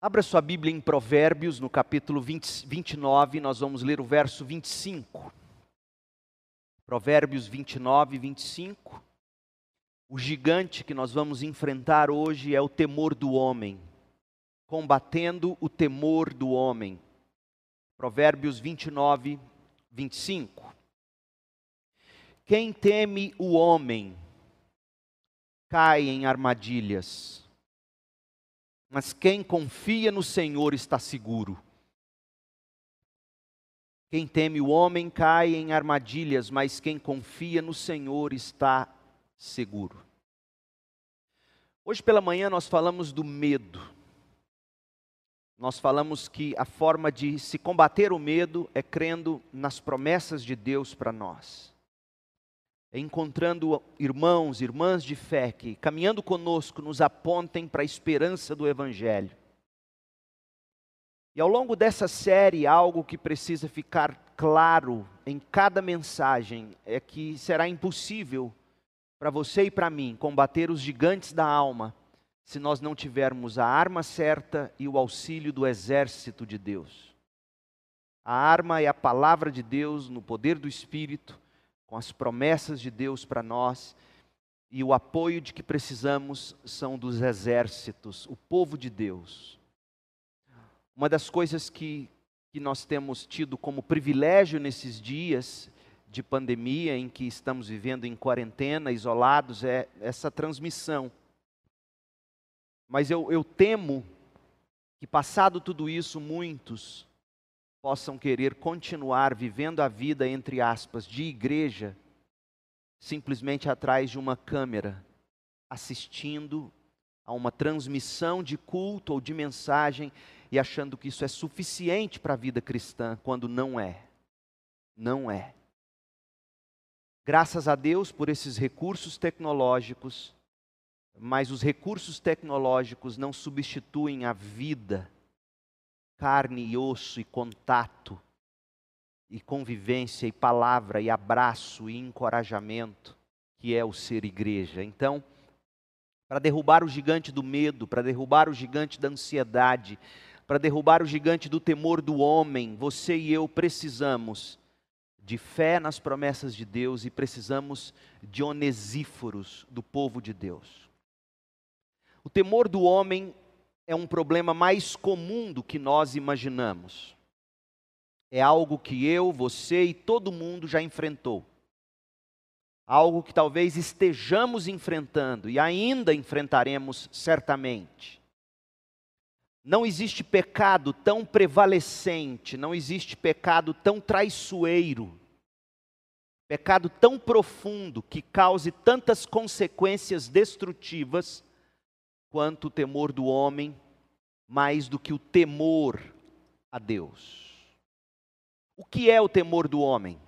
Abra sua Bíblia em Provérbios, no capítulo 20, 29, nós vamos ler o verso 25. Provérbios 29, 25. O gigante que nós vamos enfrentar hoje é o temor do homem, combatendo o temor do homem. Provérbios 29, 25. Quem teme o homem cai em armadilhas mas quem confia no Senhor está seguro. Quem teme o homem cai em armadilhas, mas quem confia no Senhor está seguro. Hoje pela manhã nós falamos do medo. Nós falamos que a forma de se combater o medo é crendo nas promessas de Deus para nós encontrando irmãos, irmãs de fé que, caminhando conosco, nos apontem para a esperança do Evangelho. E ao longo dessa série, algo que precisa ficar claro em cada mensagem é que será impossível para você e para mim combater os gigantes da alma se nós não tivermos a arma certa e o auxílio do exército de Deus. A arma é a palavra de Deus no poder do Espírito com as promessas de Deus para nós, e o apoio de que precisamos são dos exércitos, o povo de Deus. Uma das coisas que, que nós temos tido como privilégio nesses dias de pandemia, em que estamos vivendo em quarentena, isolados, é essa transmissão. Mas eu, eu temo que, passado tudo isso, muitos possam querer continuar vivendo a vida, entre aspas, de igreja, simplesmente atrás de uma câmera, assistindo a uma transmissão de culto ou de mensagem e achando que isso é suficiente para a vida cristã, quando não é. Não é. Graças a Deus por esses recursos tecnológicos, mas os recursos tecnológicos não substituem a vida carne e osso e contato, e convivência, e palavra, e abraço, e encorajamento, que é o ser igreja. Então, para derrubar o gigante do medo, para derrubar o gigante da ansiedade, para derrubar o gigante do temor do homem, você e eu precisamos de fé nas promessas de Deus e precisamos de onesíforos do povo de Deus. O temor do homem é um problema mais comum do que nós imaginamos. É algo que eu, você e todo mundo já enfrentou. Algo que talvez estejamos enfrentando e ainda enfrentaremos certamente. Não existe pecado tão prevalecente, não existe pecado tão traiçoeiro, pecado tão profundo que cause tantas consequências destrutivas quanto o temor do homem, mais do que o temor a Deus. O que é o temor do homem?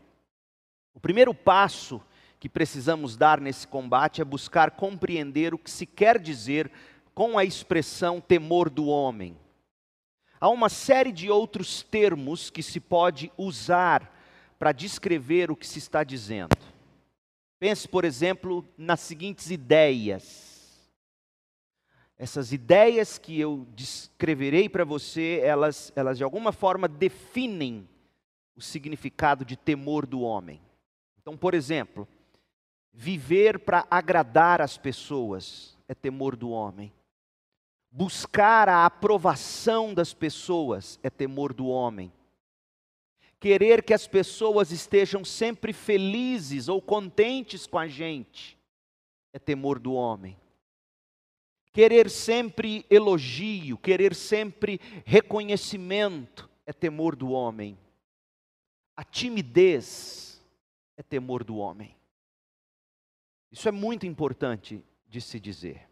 O primeiro passo que precisamos dar nesse combate é buscar compreender o que se quer dizer com a expressão temor do homem. Há uma série de outros termos que se pode usar para descrever o que se está dizendo. Pense, por exemplo, nas seguintes ideias essas ideias que eu descreverei para você, elas, elas de alguma forma definem o significado de temor do homem. Então, por exemplo, viver para agradar as pessoas é temor do homem. Buscar a aprovação das pessoas é temor do homem. Querer que as pessoas estejam sempre felizes ou contentes com a gente é temor do homem Querer sempre elogio, querer sempre reconhecimento é temor do homem. A timidez é temor do homem. Isso é muito importante de se dizer.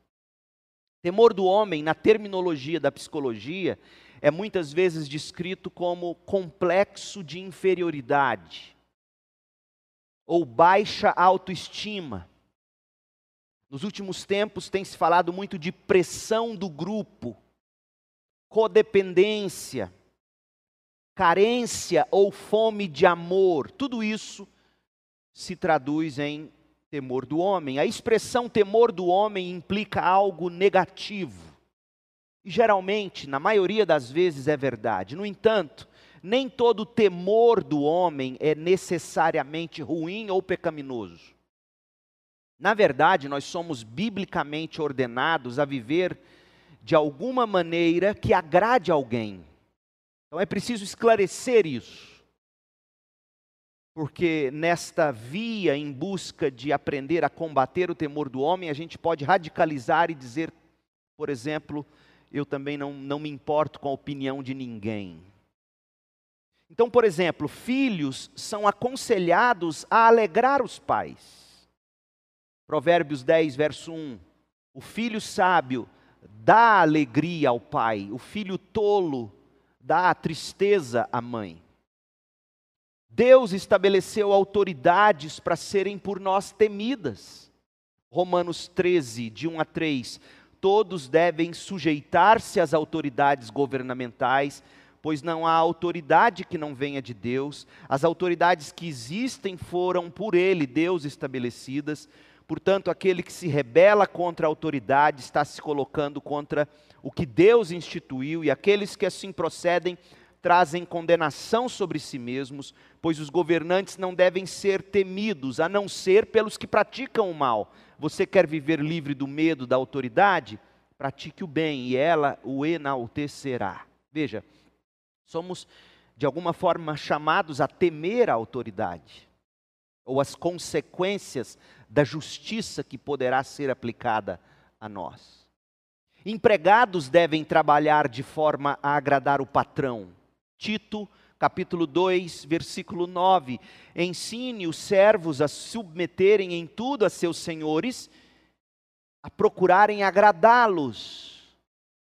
Temor do homem, na terminologia da psicologia, é muitas vezes descrito como complexo de inferioridade ou baixa autoestima nos últimos tempos tem se falado muito de pressão do grupo, codependência, carência ou fome de amor. Tudo isso se traduz em temor do homem. A expressão temor do homem implica algo negativo. E geralmente, na maioria das vezes, é verdade. No entanto, nem todo temor do homem é necessariamente ruim ou pecaminoso. Na verdade, nós somos biblicamente ordenados a viver de alguma maneira que agrade alguém. Então é preciso esclarecer isso. Porque nesta via em busca de aprender a combater o temor do homem, a gente pode radicalizar e dizer, por exemplo, eu também não, não me importo com a opinião de ninguém. Então, por exemplo, filhos são aconselhados a alegrar os pais. Provérbios 10, verso 1. O filho sábio dá alegria ao pai, o filho tolo dá tristeza à mãe. Deus estabeleceu autoridades para serem por nós temidas. Romanos 13, de 1 a 3 todos devem sujeitar-se às autoridades governamentais, pois não há autoridade que não venha de Deus. As autoridades que existem foram por Ele, Deus, estabelecidas. Portanto, aquele que se rebela contra a autoridade está se colocando contra o que Deus instituiu, e aqueles que assim procedem trazem condenação sobre si mesmos, pois os governantes não devem ser temidos, a não ser pelos que praticam o mal. Você quer viver livre do medo da autoridade? Pratique o bem e ela o enaltecerá. Veja, somos de alguma forma chamados a temer a autoridade ou as consequências da justiça que poderá ser aplicada a nós. Empregados devem trabalhar de forma a agradar o patrão, Tito, capítulo 2, versículo 9. Ensine os servos a submeterem em tudo a seus senhores, a procurarem agradá-los,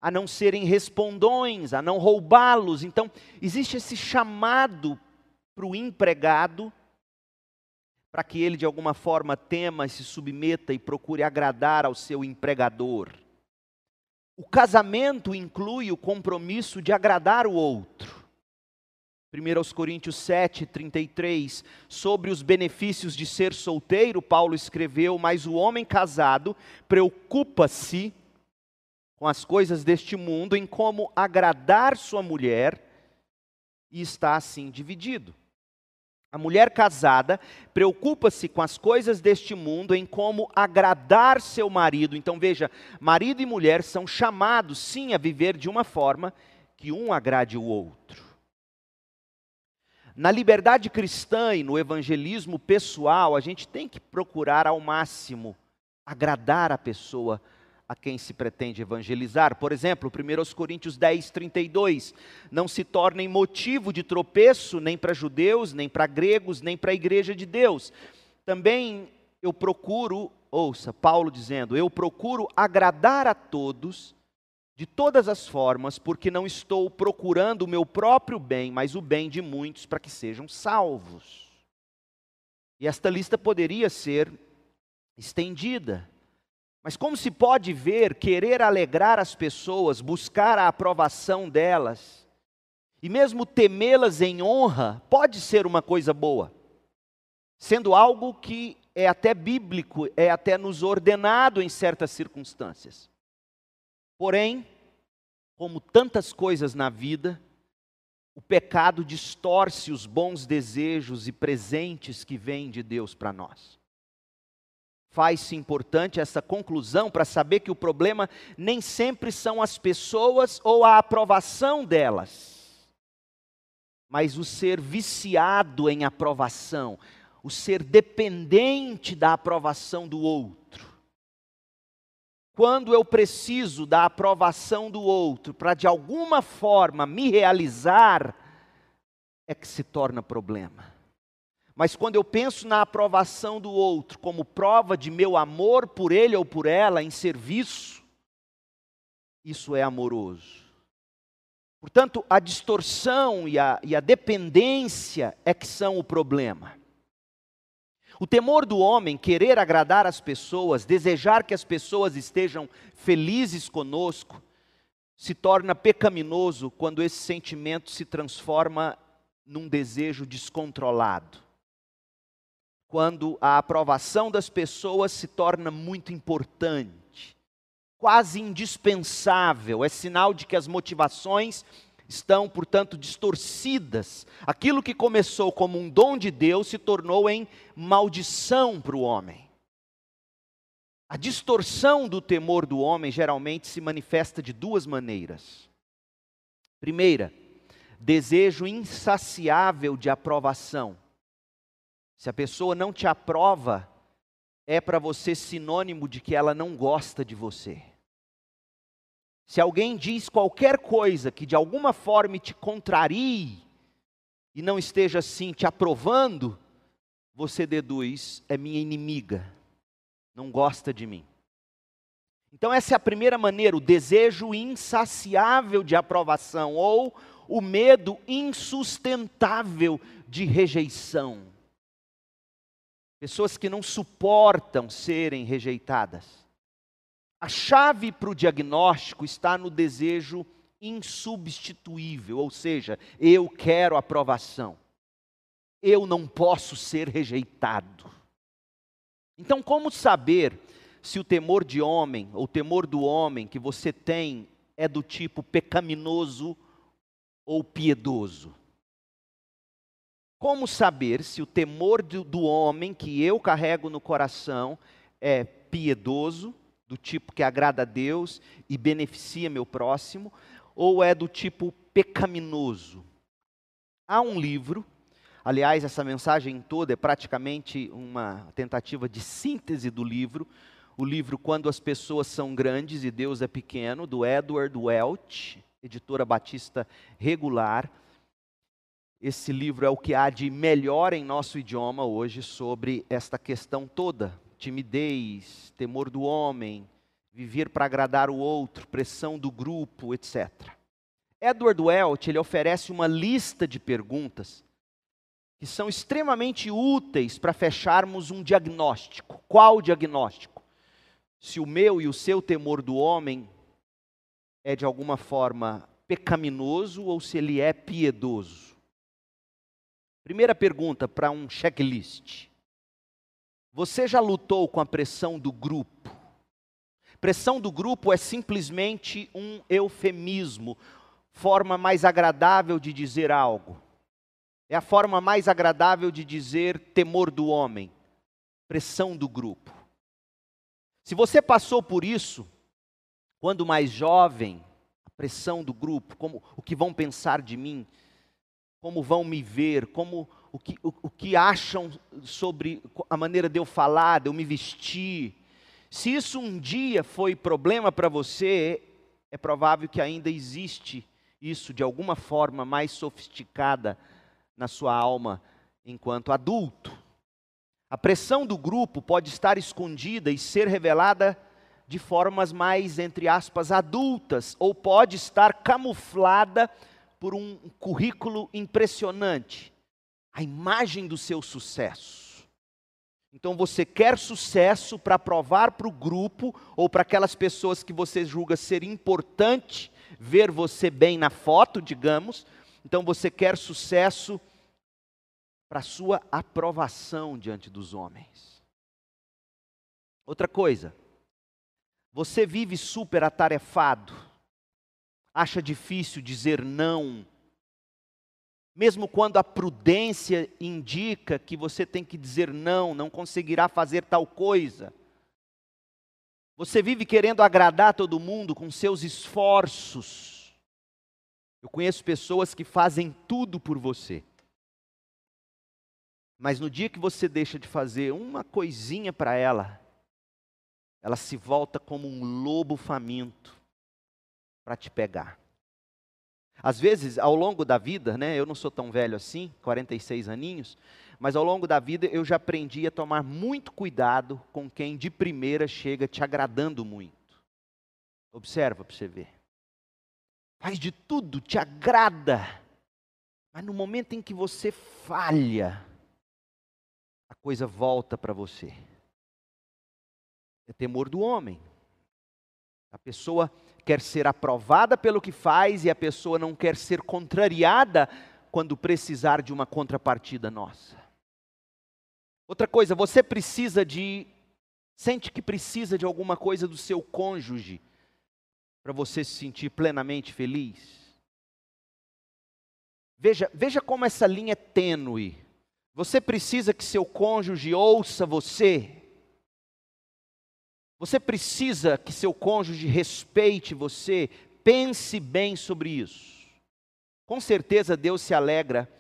a não serem respondões, a não roubá-los. Então, existe esse chamado para o empregado, para que ele de alguma forma tema, se submeta e procure agradar ao seu empregador. O casamento inclui o compromisso de agradar o outro. 1 Coríntios 7, 33, sobre os benefícios de ser solteiro, Paulo escreveu: Mas o homem casado preocupa-se com as coisas deste mundo, em como agradar sua mulher, e está assim dividido. A mulher casada preocupa-se com as coisas deste mundo, em como agradar seu marido. Então veja, marido e mulher são chamados sim a viver de uma forma que um agrade o outro. Na liberdade cristã e no evangelismo pessoal, a gente tem que procurar ao máximo agradar a pessoa a quem se pretende evangelizar. Por exemplo, 1 Coríntios 10, 32. Não se tornem motivo de tropeço nem para judeus, nem para gregos, nem para a igreja de Deus. Também eu procuro, ouça, Paulo dizendo, eu procuro agradar a todos de todas as formas, porque não estou procurando o meu próprio bem, mas o bem de muitos para que sejam salvos. E esta lista poderia ser estendida. Mas como se pode ver, querer alegrar as pessoas, buscar a aprovação delas, e mesmo temê-las em honra, pode ser uma coisa boa, sendo algo que é até bíblico, é até nos ordenado em certas circunstâncias. Porém, como tantas coisas na vida, o pecado distorce os bons desejos e presentes que vêm de Deus para nós. Faz-se importante essa conclusão para saber que o problema nem sempre são as pessoas ou a aprovação delas, mas o ser viciado em aprovação, o ser dependente da aprovação do outro quando eu preciso da aprovação do outro para de alguma forma me realizar, é que se torna problema. Mas quando eu penso na aprovação do outro como prova de meu amor por ele ou por ela em serviço, isso é amoroso. Portanto, a distorção e a, e a dependência é que são o problema. O temor do homem, querer agradar as pessoas, desejar que as pessoas estejam felizes conosco, se torna pecaminoso quando esse sentimento se transforma num desejo descontrolado. Quando a aprovação das pessoas se torna muito importante quase indispensável, é sinal de que as motivações estão, portanto, distorcidas. Aquilo que começou como um dom de Deus se tornou em maldição para o homem. A distorção do temor do homem geralmente se manifesta de duas maneiras. Primeira, desejo insaciável de aprovação. Se a pessoa não te aprova, é para você sinônimo de que ela não gosta de você. Se alguém diz qualquer coisa que de alguma forma te contrarie e não esteja assim te aprovando, você deduz, é minha inimiga, não gosta de mim. Então, essa é a primeira maneira, o desejo insaciável de aprovação ou o medo insustentável de rejeição. Pessoas que não suportam serem rejeitadas. A chave para o diagnóstico está no desejo insubstituível, ou seja, eu quero aprovação. Eu não posso ser rejeitado. Então, como saber se o temor de homem, ou o temor do homem que você tem é do tipo pecaminoso ou piedoso? Como saber se o temor do, homem que eu carrego no coração é piedoso do tipo que agrada a Deus e beneficia meu próximo, ou é do tipo pecaminoso? Há um livro, aliás, essa mensagem toda é praticamente uma tentativa de síntese do livro, o livro Quando as Pessoas São Grandes e Deus é Pequeno, do Edward Welch, editora Batista Regular. Esse livro é o que há de melhor em nosso idioma hoje sobre esta questão toda timidez, temor do homem, viver para agradar o outro, pressão do grupo, etc. Edward Welch ele oferece uma lista de perguntas que são extremamente úteis para fecharmos um diagnóstico. Qual diagnóstico? Se o meu e o seu temor do homem é de alguma forma pecaminoso ou se ele é piedoso. Primeira pergunta para um checklist. Você já lutou com a pressão do grupo? Pressão do grupo é simplesmente um eufemismo, forma mais agradável de dizer algo. É a forma mais agradável de dizer temor do homem, pressão do grupo. Se você passou por isso, quando mais jovem, a pressão do grupo, como o que vão pensar de mim, como vão me ver, como o que, o, o que acham sobre a maneira de eu falar, de eu me vestir. Se isso um dia foi problema para você, é provável que ainda existe isso de alguma forma mais sofisticada na sua alma enquanto adulto. A pressão do grupo pode estar escondida e ser revelada de formas mais, entre aspas, adultas, ou pode estar camuflada por um currículo impressionante a imagem do seu sucesso. Então você quer sucesso para provar para o grupo ou para aquelas pessoas que você julga ser importante ver você bem na foto, digamos. Então você quer sucesso para sua aprovação diante dos homens. Outra coisa, você vive super atarefado, acha difícil dizer não mesmo quando a prudência indica que você tem que dizer não, não conseguirá fazer tal coisa. Você vive querendo agradar todo mundo com seus esforços. Eu conheço pessoas que fazem tudo por você. Mas no dia que você deixa de fazer uma coisinha para ela, ela se volta como um lobo faminto para te pegar. Às vezes, ao longo da vida, né, eu não sou tão velho assim, 46 aninhos, mas ao longo da vida eu já aprendi a tomar muito cuidado com quem de primeira chega te agradando muito. Observa para você ver. Faz de tudo, te agrada, mas no momento em que você falha, a coisa volta para você. É temor do homem. A pessoa quer ser aprovada pelo que faz e a pessoa não quer ser contrariada quando precisar de uma contrapartida nossa. Outra coisa, você precisa de Sente que precisa de alguma coisa do seu cônjuge para você se sentir plenamente feliz? Veja, veja como essa linha é tênue. Você precisa que seu cônjuge ouça você. Você precisa que seu cônjuge respeite você. Pense bem sobre isso. Com certeza Deus se alegra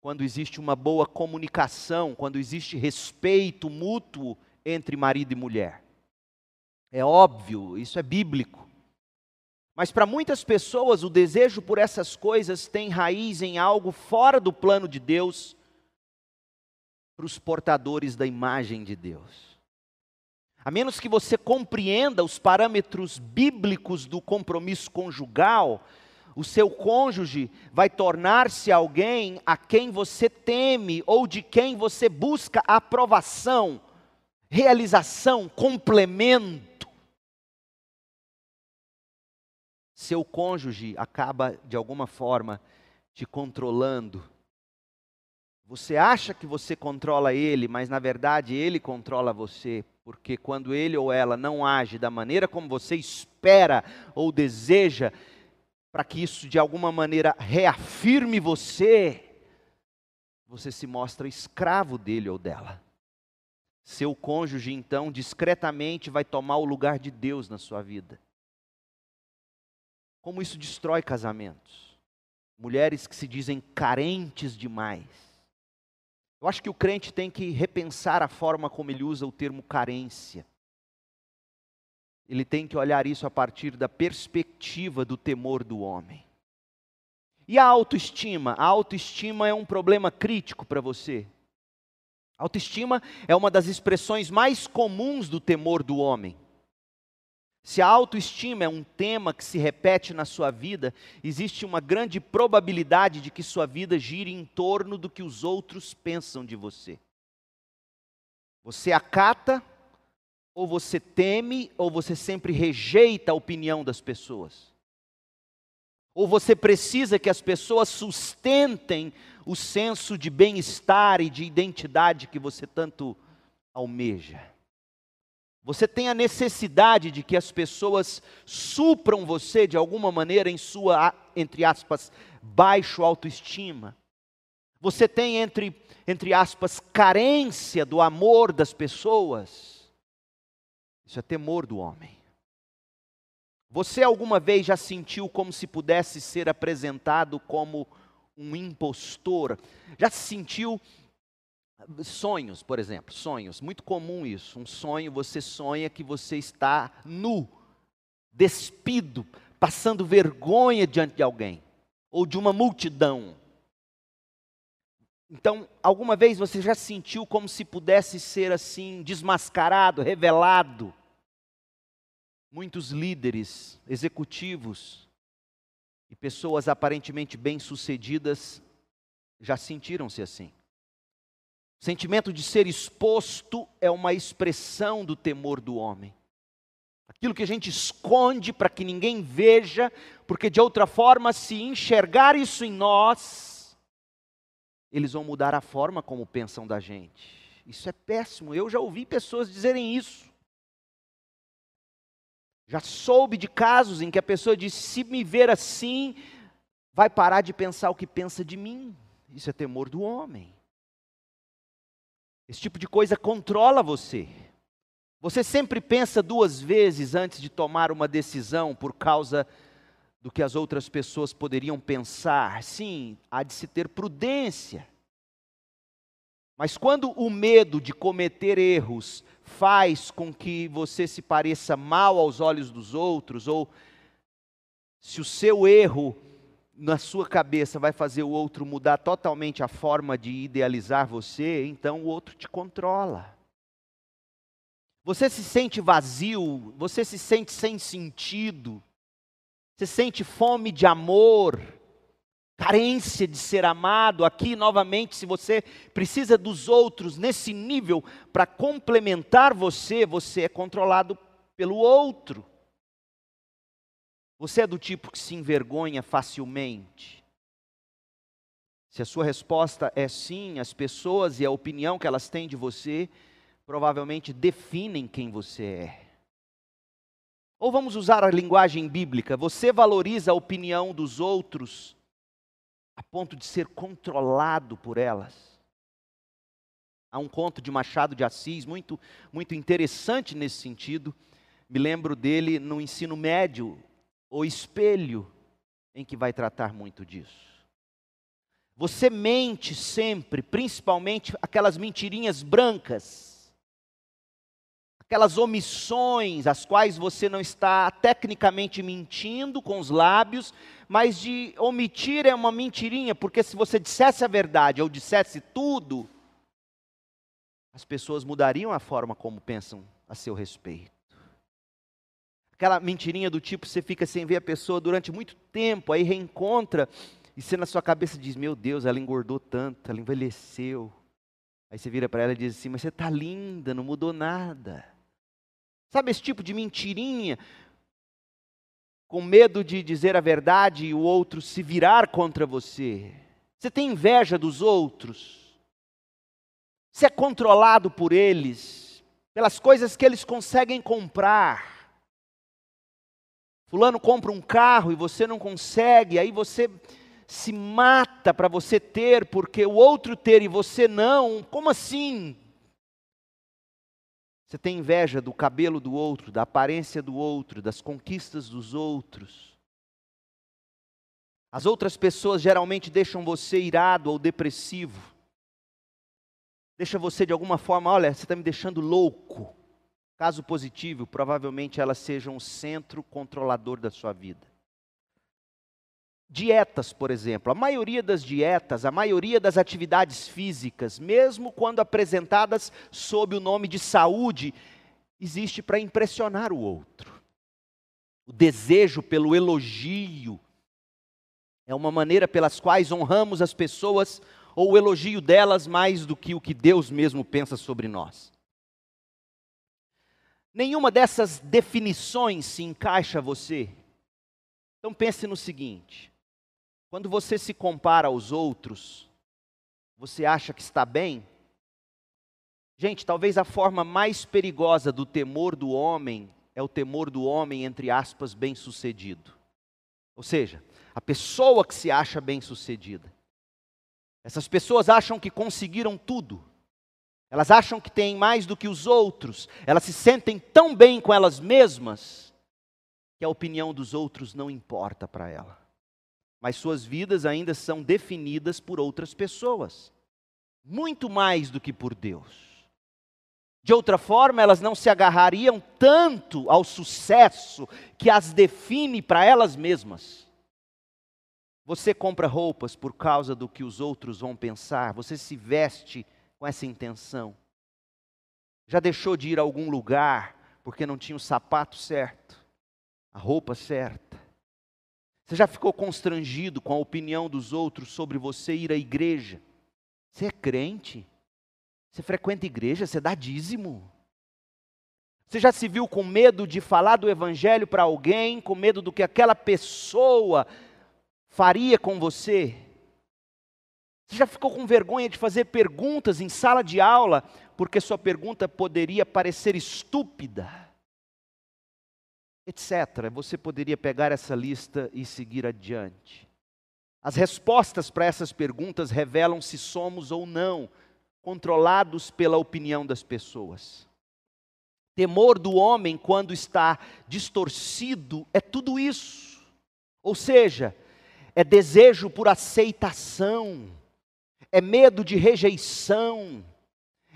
quando existe uma boa comunicação, quando existe respeito mútuo entre marido e mulher. É óbvio, isso é bíblico. Mas para muitas pessoas, o desejo por essas coisas tem raiz em algo fora do plano de Deus para os portadores da imagem de Deus. A menos que você compreenda os parâmetros bíblicos do compromisso conjugal, o seu cônjuge vai tornar-se alguém a quem você teme ou de quem você busca aprovação, realização, complemento. seu cônjuge acaba, de alguma forma, te controlando. Você acha que você controla ele, mas na verdade ele controla você, porque quando ele ou ela não age da maneira como você espera ou deseja, para que isso de alguma maneira reafirme você, você se mostra escravo dele ou dela. Seu cônjuge, então, discretamente vai tomar o lugar de Deus na sua vida como isso destrói casamentos. Mulheres que se dizem carentes demais. Eu acho que o crente tem que repensar a forma como ele usa o termo carência. Ele tem que olhar isso a partir da perspectiva do temor do homem. E a autoestima? A autoestima é um problema crítico para você. A autoestima é uma das expressões mais comuns do temor do homem. Se a autoestima é um tema que se repete na sua vida, existe uma grande probabilidade de que sua vida gire em torno do que os outros pensam de você. Você acata, ou você teme, ou você sempre rejeita a opinião das pessoas. Ou você precisa que as pessoas sustentem o senso de bem-estar e de identidade que você tanto almeja. Você tem a necessidade de que as pessoas supram você de alguma maneira em sua, entre aspas, baixo autoestima. Você tem, entre, entre aspas, carência do amor das pessoas. Isso é temor do homem. Você alguma vez já sentiu como se pudesse ser apresentado como um impostor? Já se sentiu Sonhos, por exemplo, sonhos, muito comum isso. Um sonho, você sonha que você está nu, despido, passando vergonha diante de alguém ou de uma multidão. Então, alguma vez você já sentiu como se pudesse ser assim, desmascarado, revelado? Muitos líderes, executivos e pessoas aparentemente bem-sucedidas já sentiram-se assim. Sentimento de ser exposto é uma expressão do temor do homem. Aquilo que a gente esconde para que ninguém veja, porque de outra forma, se enxergar isso em nós, eles vão mudar a forma como pensam da gente. Isso é péssimo. Eu já ouvi pessoas dizerem isso. Já soube de casos em que a pessoa diz: se me ver assim, vai parar de pensar o que pensa de mim. Isso é temor do homem. Esse tipo de coisa controla você. Você sempre pensa duas vezes antes de tomar uma decisão por causa do que as outras pessoas poderiam pensar. Sim, há de se ter prudência. Mas quando o medo de cometer erros faz com que você se pareça mal aos olhos dos outros, ou se o seu erro na sua cabeça vai fazer o outro mudar totalmente a forma de idealizar você, então o outro te controla. Você se sente vazio, você se sente sem sentido, você sente fome de amor, carência de ser amado. Aqui, novamente, se você precisa dos outros nesse nível para complementar você, você é controlado pelo outro. Você é do tipo que se envergonha facilmente? Se a sua resposta é sim, as pessoas e a opinião que elas têm de você provavelmente definem quem você é. Ou vamos usar a linguagem bíblica: você valoriza a opinião dos outros a ponto de ser controlado por elas. Há um conto de Machado de Assis muito, muito interessante nesse sentido. Me lembro dele no ensino médio, O Espelho, em que vai tratar muito disso. Você mente sempre, principalmente aquelas mentirinhas brancas, aquelas omissões, as quais você não está tecnicamente mentindo com os lábios, mas de omitir é uma mentirinha, porque se você dissesse a verdade ou dissesse tudo, as pessoas mudariam a forma como pensam a seu respeito. Aquela mentirinha do tipo, você fica sem ver a pessoa durante muito tempo, aí reencontra, e você na sua cabeça diz: Meu Deus, ela engordou tanto, ela envelheceu. Aí você vira para ela e diz assim: Mas você está linda, não mudou nada. Sabe esse tipo de mentirinha? Com medo de dizer a verdade e o outro se virar contra você. Você tem inveja dos outros. Você é controlado por eles, pelas coisas que eles conseguem comprar. Fulano compra um carro e você não consegue, aí você se mata para você ter, porque o outro ter e você não. Como assim? Você tem inveja do cabelo do outro, da aparência do outro, das conquistas dos outros. As outras pessoas geralmente deixam você irado ou depressivo deixa você de alguma forma, olha, você está me deixando louco. Caso positivo, provavelmente elas sejam o centro controlador da sua vida. Dietas, por exemplo, a maioria das dietas, a maioria das atividades físicas, mesmo quando apresentadas sob o nome de saúde, existe para impressionar o outro. O desejo pelo elogio é uma maneira pelas quais honramos as pessoas ou o elogio delas mais do que o que Deus mesmo pensa sobre nós. Nenhuma dessas definições se encaixa a você. Então pense no seguinte: quando você se compara aos outros, você acha que está bem? Gente, talvez a forma mais perigosa do temor do homem é o temor do homem, entre aspas, bem-sucedido. Ou seja, a pessoa que se acha bem-sucedida. Essas pessoas acham que conseguiram tudo. Elas acham que têm mais do que os outros. Elas se sentem tão bem com elas mesmas que a opinião dos outros não importa para ela. Mas suas vidas ainda são definidas por outras pessoas, muito mais do que por Deus. De outra forma, elas não se agarrariam tanto ao sucesso que as define para elas mesmas. Você compra roupas por causa do que os outros vão pensar, você se veste com essa intenção. Já deixou de ir a algum lugar porque não tinha o sapato certo, a roupa certa. Você já ficou constrangido com a opinião dos outros sobre você ir à igreja? Você é crente? Você frequenta igreja? Você dá dízimo? Você já se viu com medo de falar do evangelho para alguém, com medo do que aquela pessoa faria com você? Você já ficou com vergonha de fazer perguntas em sala de aula porque sua pergunta poderia parecer estúpida? Etc. Você poderia pegar essa lista e seguir adiante. As respostas para essas perguntas revelam se somos ou não controlados pela opinião das pessoas. Temor do homem, quando está distorcido, é tudo isso. Ou seja, é desejo por aceitação, é medo de rejeição,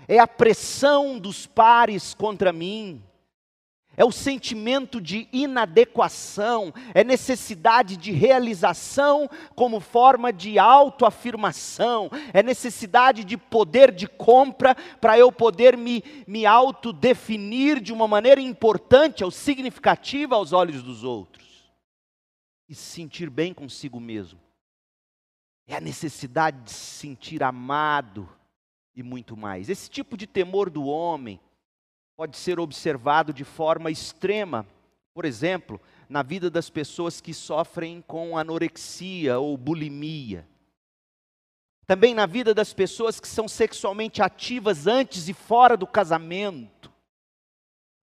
é a pressão dos pares contra mim, é o sentimento de inadequação, é necessidade de realização como forma de autoafirmação, é necessidade de poder de compra para eu poder me, me autodefinir de uma maneira importante ou significativa aos olhos dos outros. E se sentir bem consigo mesmo. É a necessidade de se sentir amado e muito mais. Esse tipo de temor do homem pode ser observado de forma extrema, por exemplo, na vida das pessoas que sofrem com anorexia ou bulimia. também na vida das pessoas que são sexualmente ativas antes e fora do casamento.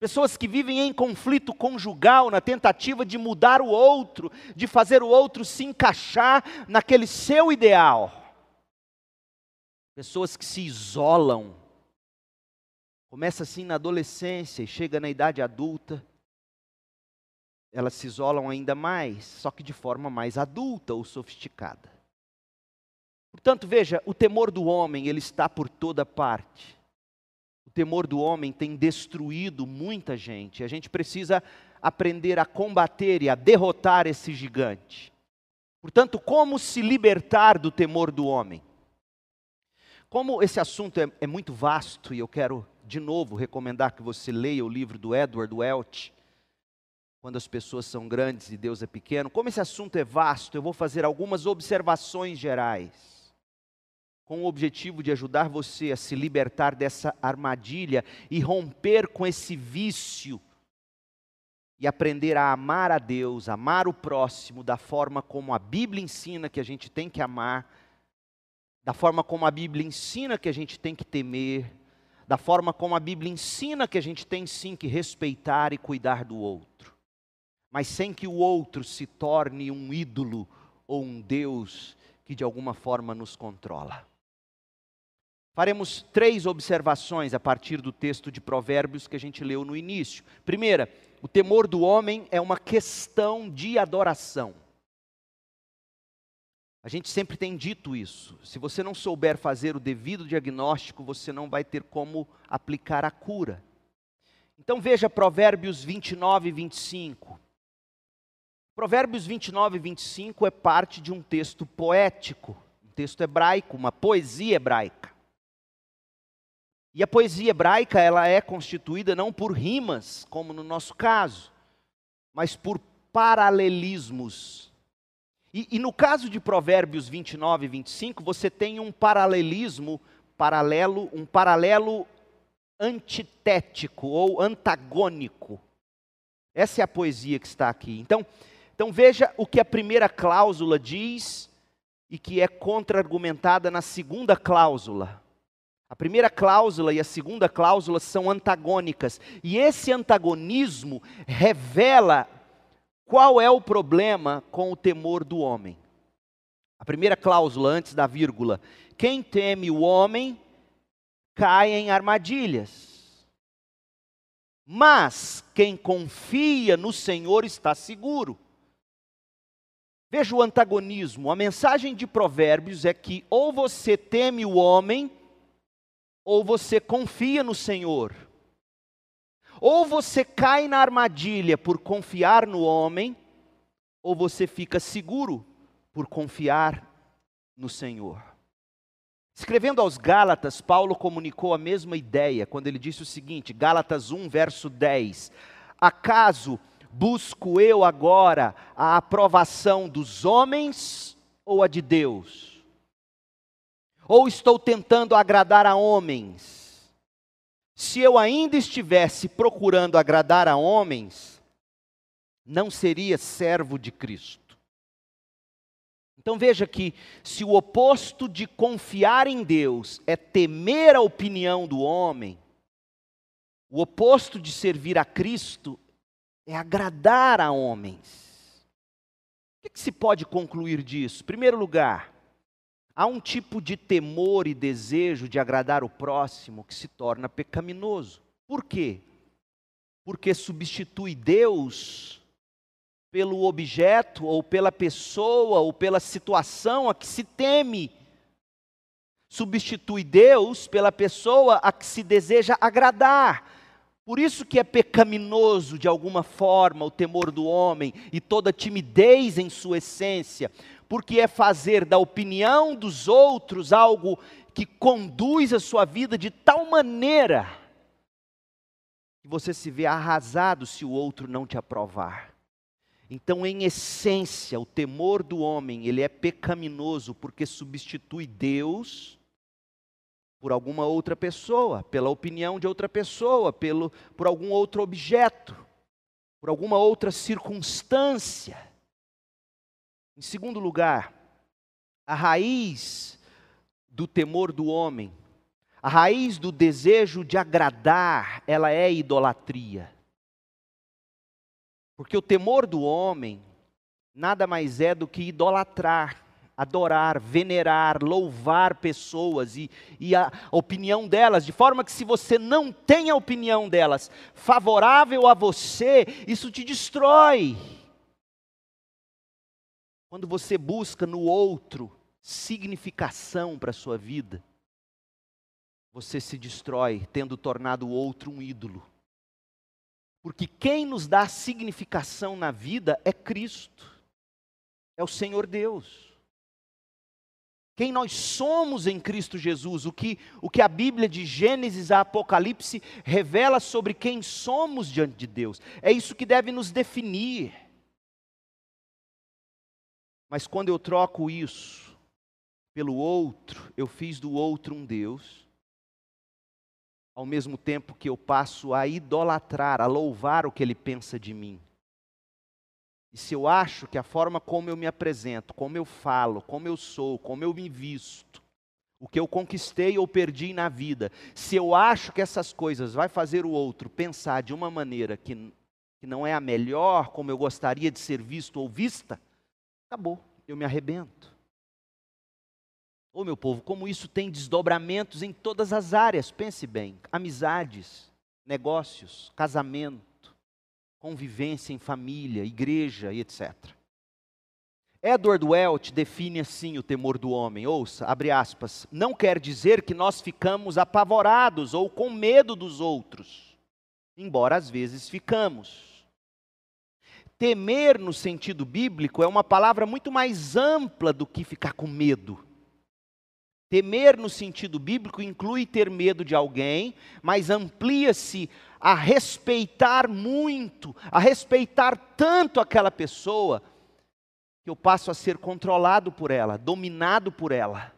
Pessoas que vivem em conflito conjugal na tentativa de mudar o outro, de fazer o outro se encaixar naquele seu ideal. Pessoas que se isolam. Começa assim na adolescência e chega na idade adulta. Elas se isolam ainda mais, só que de forma mais adulta ou sofisticada. Portanto, veja, o temor do homem, ele está por toda parte. O temor do homem tem destruído muita gente. A gente precisa aprender a combater e a derrotar esse gigante. Portanto, como se libertar do temor do homem? Como esse assunto é, é, muito vasto, e eu quero de novo recomendar que você leia o livro do Edward Welch, Quando as Pessoas São Grandes e Deus é Pequeno. Como esse assunto é vasto, eu vou fazer algumas observações gerais, com o objetivo de ajudar você a se libertar dessa armadilha e romper com esse vício e aprender a amar a Deus, amar o próximo da forma como a Bíblia ensina que a gente tem que amar da forma como a Bíblia ensina que a gente tem que temer, da forma como a Bíblia ensina que a gente tem sim que respeitar e cuidar do outro, mas sem que o outro se torne um ídolo ou um Deus que de alguma forma nos controla. Faremos três observações a partir do texto de Provérbios que a gente leu no início. Primeira, o temor do homem é uma questão de adoração. A gente sempre tem dito isso. Se você não souber fazer o devido diagnóstico, você não vai ter como aplicar a cura. Então veja Provérbios 29 e 25. Provérbios 29 e 25 é parte de um texto poético, um texto hebraico, uma poesia hebraica. E a poesia hebraica, ela é constituída não por rimas, como no nosso caso, mas por paralelismos e, e, no caso de Provérbios 29 e 25, você tem um paralelismo paralelo, um paralelo antitético ou antagônico. Essa é a poesia que está aqui. Então, então veja o que a primeira cláusula diz e que é contra-argumentada na segunda cláusula. A primeira cláusula e a segunda cláusula são antagônicas, e esse antagonismo revela qual é o problema com o temor do homem? A primeira cláusula, antes da vírgula: quem teme o homem cai em armadilhas. Mas quem confia no Senhor está seguro. Veja o antagonismo. A mensagem de Provérbios é que ou você teme o homem, ou você confia no Senhor. Ou você cai na armadilha por confiar no homem, ou você fica seguro por confiar no Senhor. Escrevendo aos Gálatas, Paulo comunicou a mesma ideia quando ele disse o seguinte, Gálatas 1, verso 10: Acaso busco eu agora a aprovação dos homens ou a de Deus? Ou estou tentando agradar a homens? se eu ainda estivesse procurando agradar a homens, não seria servo de Cristo. Então veja que, se o oposto de confiar em Deus é temer a opinião do homem, o oposto de servir a Cristo é agradar a homens. O que, que se pode concluir disso? Em primeiro lugar, Há um tipo de temor e desejo de agradar o próximo que se torna pecaminoso. Por quê? Porque substitui Deus pelo objeto, ou pela pessoa, ou pela situação a que se teme. Substitui Deus pela pessoa a que se deseja agradar. Por isso que é pecaminoso de alguma forma o temor do homem e toda timidez em sua essência, porque é fazer da opinião dos outros algo que conduz a sua vida de tal maneira que você se vê arrasado se o outro não te aprovar. Então, em essência, o temor do homem, ele é pecaminoso porque substitui Deus por alguma outra pessoa, pela opinião de outra pessoa, pelo, por algum outro objeto, por alguma outra circunstância. Em segundo lugar, a raiz do temor do homem, a raiz do desejo de agradar, ela é idolatria. Porque o temor do homem nada mais é do que idolatrar, adorar, venerar, louvar pessoas e, e a opinião delas, de forma que se você não tem a opinião delas favorável a você, isso te destrói. Quando você busca no outro significação para a sua vida, você se destrói tendo tornado o outro um ídolo. Porque quem nos dá significação na vida é Cristo, é o Senhor Deus. Quem nós somos em Cristo Jesus, o que, o que a Bíblia de Gênesis a Apocalipse revela sobre quem somos diante de Deus, é isso que deve nos definir. Mas quando eu troco isso pelo outro, eu fiz do outro um Deus, ao mesmo tempo que eu passo a idolatrar, a louvar o que ele pensa de mim. E se eu acho que a forma como eu me apresento, como eu falo, como eu sou, como eu me visto, o que eu conquistei ou perdi na vida, se eu acho que essas coisas vai fazer o outro pensar de uma maneira que, que não é a melhor, como eu gostaria de ser visto ou vista, acabou, eu me arrebento. Ô oh, meu povo, como isso tem desdobramentos em todas as áreas, pense bem: amizades, negócios, casamento, convivência em família, igreja e etc. Edward Welch define assim o temor do homem. Ouça, abre aspas. Não quer dizer que nós ficamos apavorados ou com medo dos outros, embora às vezes ficamos. Temer no sentido bíblico é uma palavra muito mais ampla do que ficar com medo. Temer no sentido bíblico inclui ter medo de alguém, mas amplia-se a respeitar muito, a respeitar tanto aquela pessoa, que eu passo a ser controlado por ela, dominado por ela.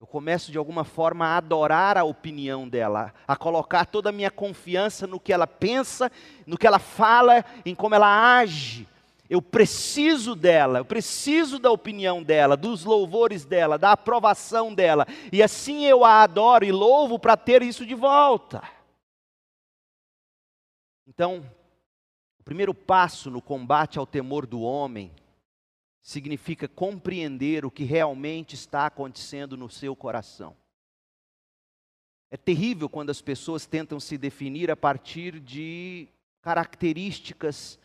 Eu começo de alguma forma a adorar a opinião dela, a colocar toda a minha confiança no que ela pensa, no que ela fala, em como ela age. Eu preciso dela, eu preciso da opinião dela, dos louvores dela, da aprovação dela. E assim eu a adoro e louvo para ter isso de volta. Então, o primeiro passo no combate ao temor do homem significa compreender o que realmente está acontecendo no seu coração. É terrível quando as pessoas tentam se definir a partir de características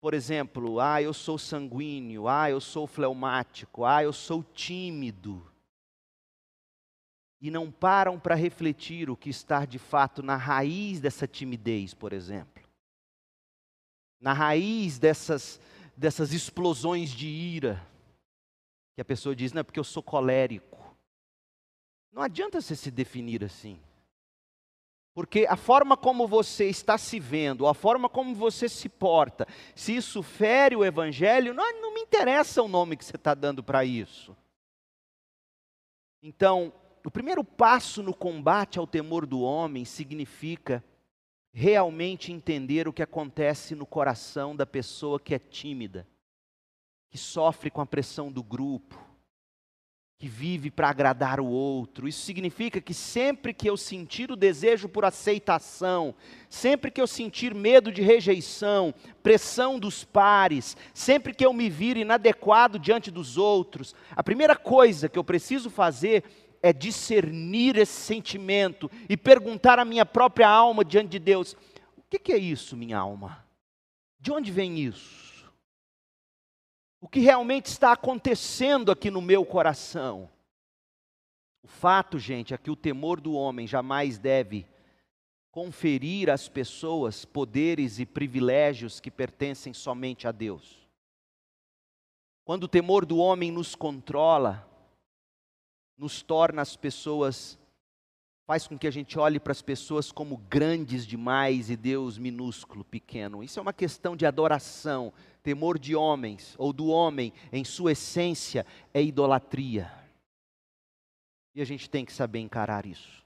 por exemplo, ah, eu sou sanguíneo, ah, eu sou fleumático, ah, eu sou tímido. E não param para refletir o que está de fato na raiz dessa timidez, por exemplo. Na raiz dessas, dessas explosões de ira. Que a pessoa diz, não é porque eu sou colérico. Não adianta você se definir assim. Porque a forma como você está se vendo, a forma como você se porta, se isso fere o Evangelho, não, não me interessa o nome que você está dando para isso. Então, o primeiro passo no combate ao temor do homem significa realmente entender o que acontece no coração da pessoa que é tímida, que sofre com a pressão do grupo, que vive para agradar o outro. Isso significa que sempre que eu sentir o desejo por aceitação, sempre que eu sentir medo de rejeição, pressão dos pares, sempre que eu me vir inadequado diante dos outros, a primeira coisa que eu preciso fazer é discernir esse sentimento e perguntar à minha própria alma diante de Deus: o que é isso, minha alma? De onde vem isso? o que realmente está acontecendo aqui no meu coração. O fato, gente, é que o temor do homem jamais deve conferir às pessoas poderes e privilégios que pertencem somente a Deus. Quando o temor do homem nos controla, nos torna as pessoas, faz com que a gente olhe para as pessoas como grandes demais e Deus minúsculo, pequeno. Isso é uma questão de adoração, temor de homens ou do homem em sua essência é idolatria. E a gente tem que saber encarar isso.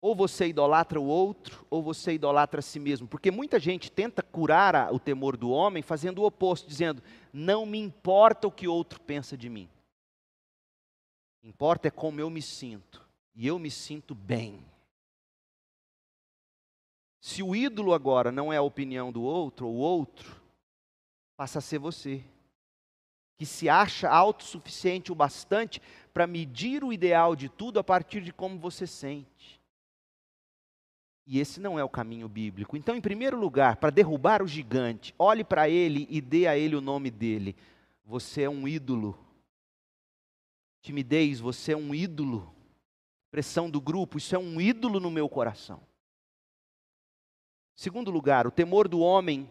Ou você idolatra o outro, ou você idolatra a si mesmo. Porque muita gente tenta curar o temor do homem fazendo o oposto, dizendo: não me importa o que outro pensa de mim. Importa é como eu me sinto. E eu me sinto bem. Se o ídolo agora não é a opinião do outro, o outro passa a ser você. Que se acha autossuficiente o bastante para medir o ideal de tudo a partir de como você sente. E esse não é o caminho bíblico. Então, em primeiro lugar, para derrubar o gigante, olhe para ele e dê a ele o nome dele. Você é um ídolo. Timidez, você é um ídolo. Pressão do grupo, isso é um ídolo no meu coração. Segundo lugar, o temor do homem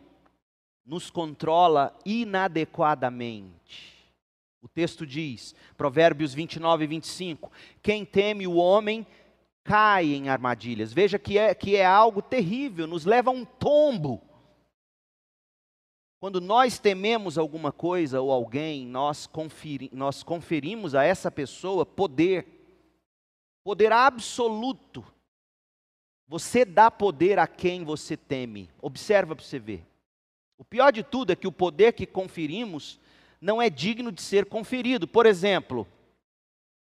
nos controla inadequadamente. O texto diz, Provérbios 29 e 25: Quem teme o homem cai em armadilhas. Veja que é, que é algo terrível, nos leva a um tombo. Quando nós tememos alguma coisa ou alguém, nós, conferi, nós conferimos a essa pessoa poder, poder absoluto. Você dá poder a quem você teme. Observa para você ver. O pior de tudo é que o poder que conferimos não é digno de ser conferido. Por exemplo,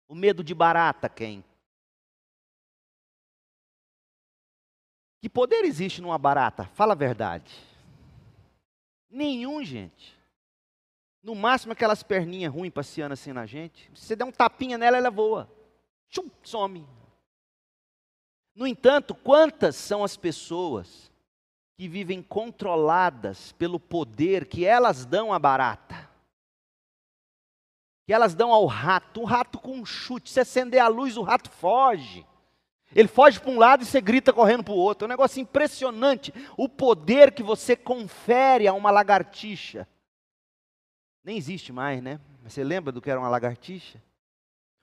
o medo de barata, quem? Que poder existe numa barata? Fala a verdade. Nenhum, gente. No máximo aquelas perninhas ruins passeando assim na gente. Se você der um tapinha nela, ela voa. Tchum, some. No entanto, quantas são as pessoas que vivem controladas pelo poder que elas dão à barata? Que elas dão ao rato. Um rato com um chute. Se acender a luz, o rato foge. Ele foge para um lado e você grita correndo para o outro. É um negócio impressionante o poder que você confere a uma lagartixa. Nem existe mais, né? Você lembra do que era uma lagartixa?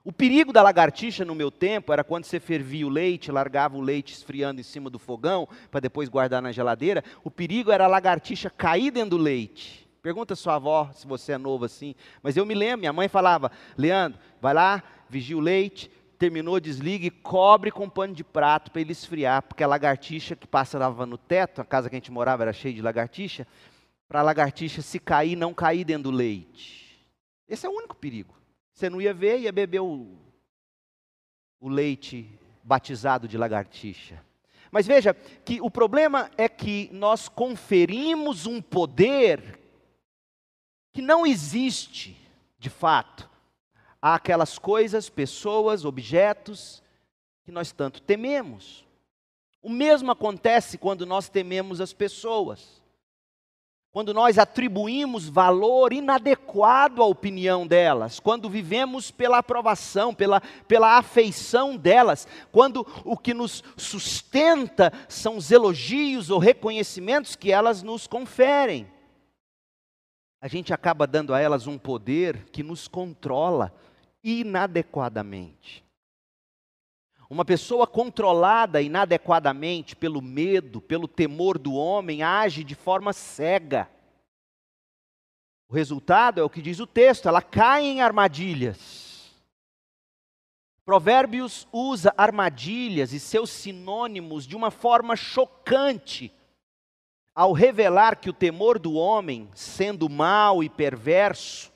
O perigo da lagartixa no meu tempo era quando você fervia o leite, largava o leite esfriando em cima do fogão, para depois guardar na geladeira. O perigo era a lagartixa cair dentro do leite. Pergunta sua avó se você é novo assim. Mas eu me lembro, minha mãe falava: Leandro, vai lá, vigia o leite, terminou, desliga e cobre com pano de prato para ele esfriar, porque a lagartixa que passava no teto, a casa que a gente morava era cheia de lagartixa, para a lagartixa se cair, não cair dentro do leite. Esse é o único perigo. Você não ia ver, ia beber o, o leite batizado de lagartixa. Mas veja que o problema é que nós conferimos um poder que não existe de fato Há aquelas coisas, pessoas, objetos que nós tanto tememos. O mesmo acontece quando nós tememos as pessoas. Quando nós atribuímos valor inadequado à opinião delas, quando vivemos pela aprovação, pela, pela afeição delas, quando o que nos sustenta são os elogios ou reconhecimentos que elas nos conferem, a gente acaba dando a elas um poder que nos controla, inadequadamente. Uma pessoa controlada inadequadamente pelo medo, pelo temor do homem, age de forma cega. O resultado é o que diz o texto, ela cai em armadilhas. Provérbios usa armadilhas e seus sinônimos de uma forma chocante, ao revelar que o temor do homem, sendo mau e perverso,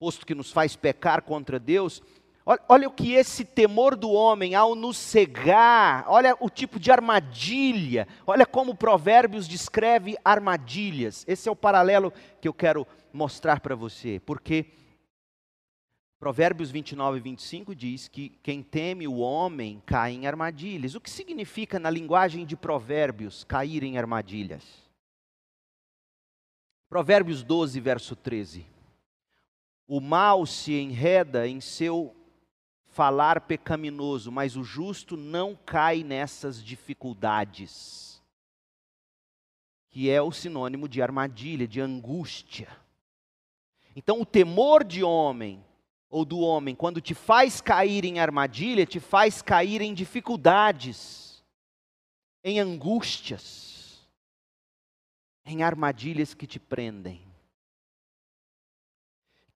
posto que nos faz pecar contra Deus, olha, olha o que esse temor do homem, ao nos cegar, olha o tipo de armadilha, olha como Provérbios descreve armadilhas. Esse é o paralelo que eu quero mostrar para você, porque Provérbios 29 e 25 diz que quem teme o homem cai em armadilhas. O que significa, na linguagem de Provérbios, cair em armadilhas? Provérbios 12, verso 13. O mal se enreda em seu falar pecaminoso, mas o justo não cai nessas dificuldades, que é o sinônimo de armadilha, de angústia. Então, o temor de homem ou do homem, quando te faz cair em armadilha, te faz cair em dificuldades, em angústias, em armadilhas que te prendem.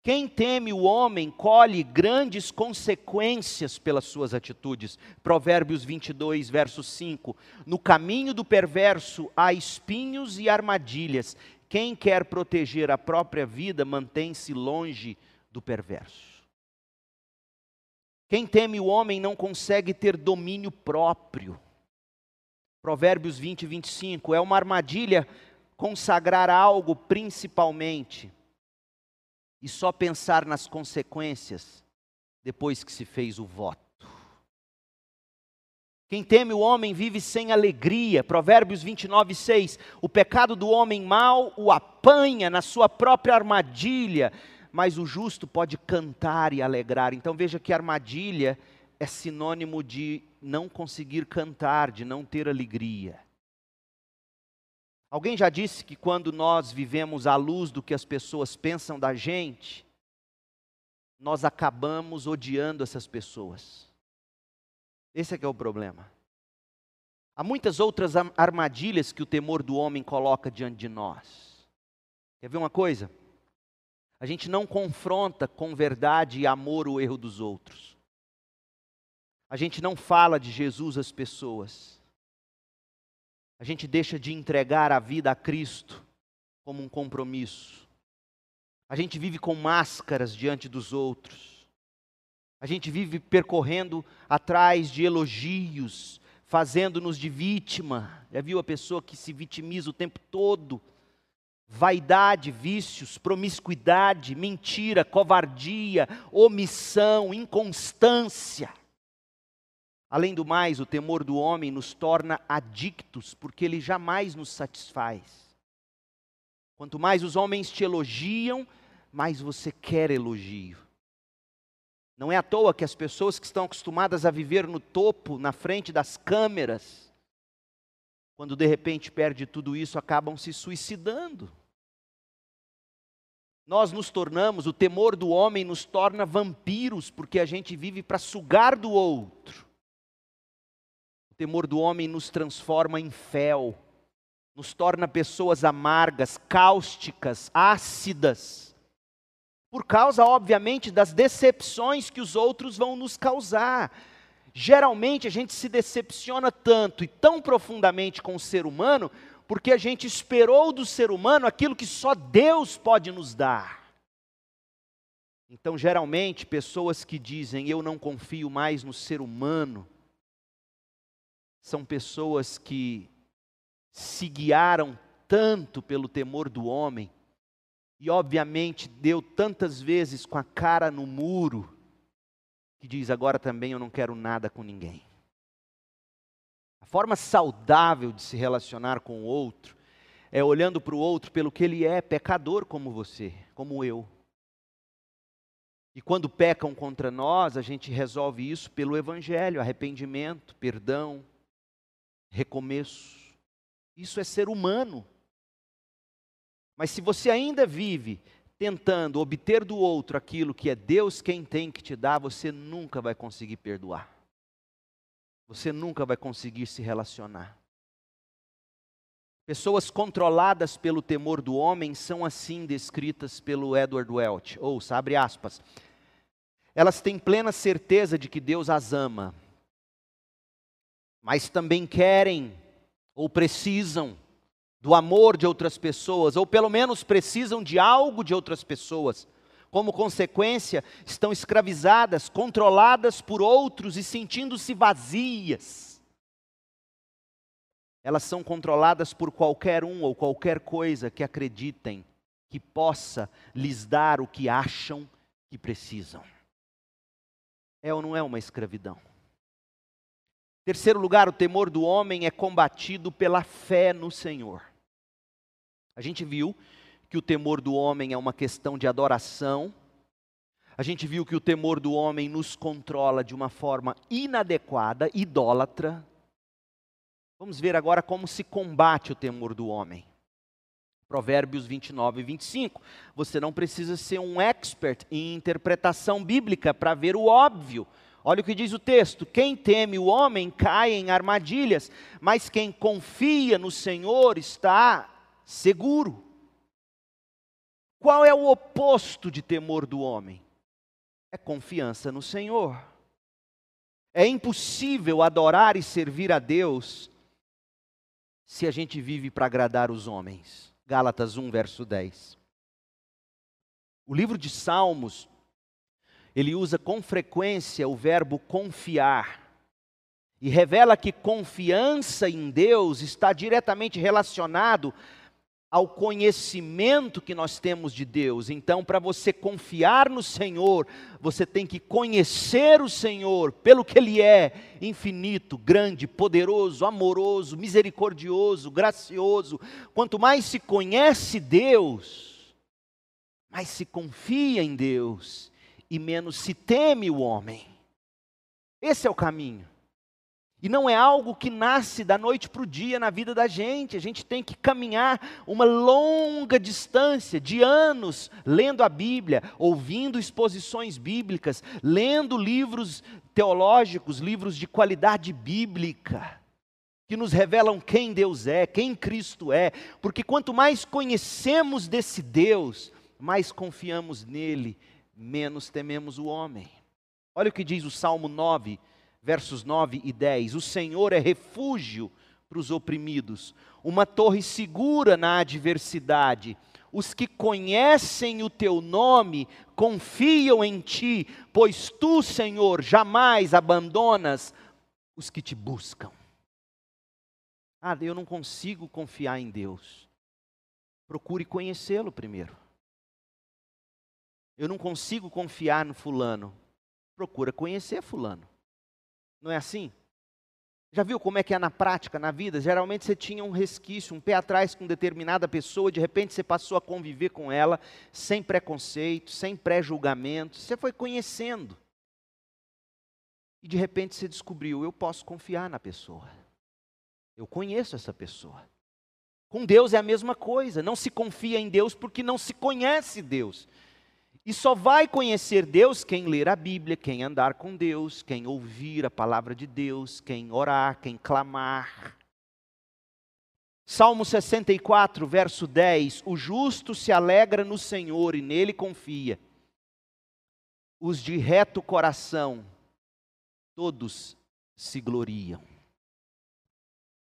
Quem teme o homem colhe grandes consequências pelas suas atitudes. Provérbios 22, verso 5. No caminho do perverso há espinhos e armadilhas. Quem quer proteger a própria vida mantém-se longe do perverso. Quem teme o homem não consegue ter domínio próprio. Provérbios 20, 25. É uma armadilha consagrar algo principalmente e só pensar nas consequências depois que se fez o voto. Quem teme o homem vive sem alegria. Provérbios 29, 6. O pecado do homem mau o apanha na sua própria armadilha, mas o justo pode cantar e alegrar. Então veja que armadilha é sinônimo de não conseguir cantar, de não ter alegria. Alguém já disse que quando nós vivemos à luz do que as pessoas pensam da gente, nós acabamos odiando essas pessoas. Esse é que é o problema. Há muitas outras armadilhas que o temor do homem coloca diante de nós. Quer ver uma coisa? A gente não confronta com verdade e amor o erro dos outros. A gente não fala de Jesus às pessoas. A gente deixa de entregar a vida a Cristo como um compromisso. A gente vive com máscaras diante dos outros. A gente vive percorrendo atrás de elogios, fazendo-nos de vítima. Já viu a pessoa que se vitimiza o tempo todo? Vaidade, vícios, promiscuidade, mentira, covardia, omissão, inconstância. Além do mais, o temor do homem nos torna adictos, porque ele jamais nos satisfaz. Quanto mais os homens te elogiam, mais você quer elogio. Não é à toa que as pessoas que estão acostumadas a viver no topo, na frente das câmeras, quando de repente perde tudo isso, acabam se suicidando. Nós nos tornamos, o temor do homem nos torna vampiros, porque a gente vive para sugar do outro. O temor do homem nos transforma em fel, nos torna pessoas amargas, cáusticas, ácidas por causa, obviamente, das decepções que os outros vão nos causar. Geralmente a gente se decepciona tanto e tão profundamente com o ser humano, porque a gente esperou do ser humano aquilo que só Deus pode nos dar. Então, geralmente, pessoas que dizem eu não confio mais no ser humano, são pessoas que se guiaram tanto pelo temor do homem, e obviamente deu tantas vezes com a cara no muro, que diz: agora também eu não quero nada com ninguém. A forma saudável de se relacionar com o outro é olhando para o outro pelo que ele é, pecador como você, como eu. E quando pecam contra nós, a gente resolve isso pelo Evangelho, arrependimento, perdão, recomeço. Isso é ser humano. Mas se você ainda vive tentando obter do outro aquilo que é Deus quem tem que te dar, você nunca vai conseguir perdoar. Você nunca vai conseguir se relacionar. Pessoas controladas pelo temor do homem são assim descritas pelo Edward Welch. Ouça, abre aspas. Elas têm plena certeza de que Deus as ama, mas também querem ou precisam do amor de outras pessoas, ou pelo menos precisam de algo de outras pessoas. Como consequência, estão escravizadas, controladas por outros e sentindo-se vazias. Elas são controladas por qualquer um ou qualquer coisa que acreditem que possa lhes dar o que acham que precisam. É ou não é uma escravidão? Terceiro lugar, o temor do homem é combatido pela fé no Senhor. A gente viu que o temor do homem é uma questão de adoração. A gente viu que o temor do homem nos controla de uma forma inadequada, idólatra. Vamos ver agora como se combate o temor do homem. Provérbios 29 e 25. Você não precisa ser um expert em interpretação bíblica para ver o óbvio. Olha o que diz o texto: quem teme o homem cai em armadilhas, mas quem confia no Senhor está seguro. Qual é o oposto de temor do homem? É confiança no Senhor. É impossível adorar e servir a Deus se a gente vive para agradar os homens. Gálatas 1, verso 10. O livro de Salmos, ele usa com frequência o verbo confiar. E revela que confiança em Deus está diretamente relacionado ao conhecimento que nós temos de Deus. Então, para você confiar no Senhor, você tem que conhecer o Senhor pelo que Ele é: infinito, grande, poderoso, amoroso, misericordioso, gracioso. Quanto mais se conhece Deus, mais se confia em Deus e menos se teme o homem. Esse é o caminho. E não é algo que nasce da noite para o dia na vida da gente. A gente tem que caminhar uma longa distância de anos lendo a Bíblia, ouvindo exposições bíblicas, lendo livros teológicos, livros de qualidade bíblica, que nos revelam quem Deus é, quem Cristo é. Porque quanto mais conhecemos desse Deus, mais confiamos nele, menos tememos o homem. Olha o que diz o Salmo 9 versos 9 e 10. O Senhor é refúgio para os oprimidos, uma torre segura na adversidade. Os que conhecem o teu nome confiam em ti, pois tu, Senhor, jamais abandonas os que te buscam. Ah, eu não consigo confiar em Deus. Procure conhecê-lo primeiro. Eu não consigo confiar no fulano. Procura conhecer fulano. Não é assim? Já viu como é que é na prática, na vida? Geralmente você tinha um resquício, um pé atrás com determinada pessoa, de repente você passou a conviver com ela, sem preconceito, sem pré-julgamento, você foi conhecendo. E de repente você descobriu: eu posso confiar na pessoa. Eu conheço essa pessoa. Com Deus é a mesma coisa, não se confia em Deus porque não se conhece Deus. E só vai conhecer Deus quem ler a Bíblia, quem andar com Deus, quem ouvir a palavra de Deus, quem orar, quem clamar. Salmo 64, verso 10: O justo se alegra no Senhor e nele confia. Os de reto coração, todos se gloriam.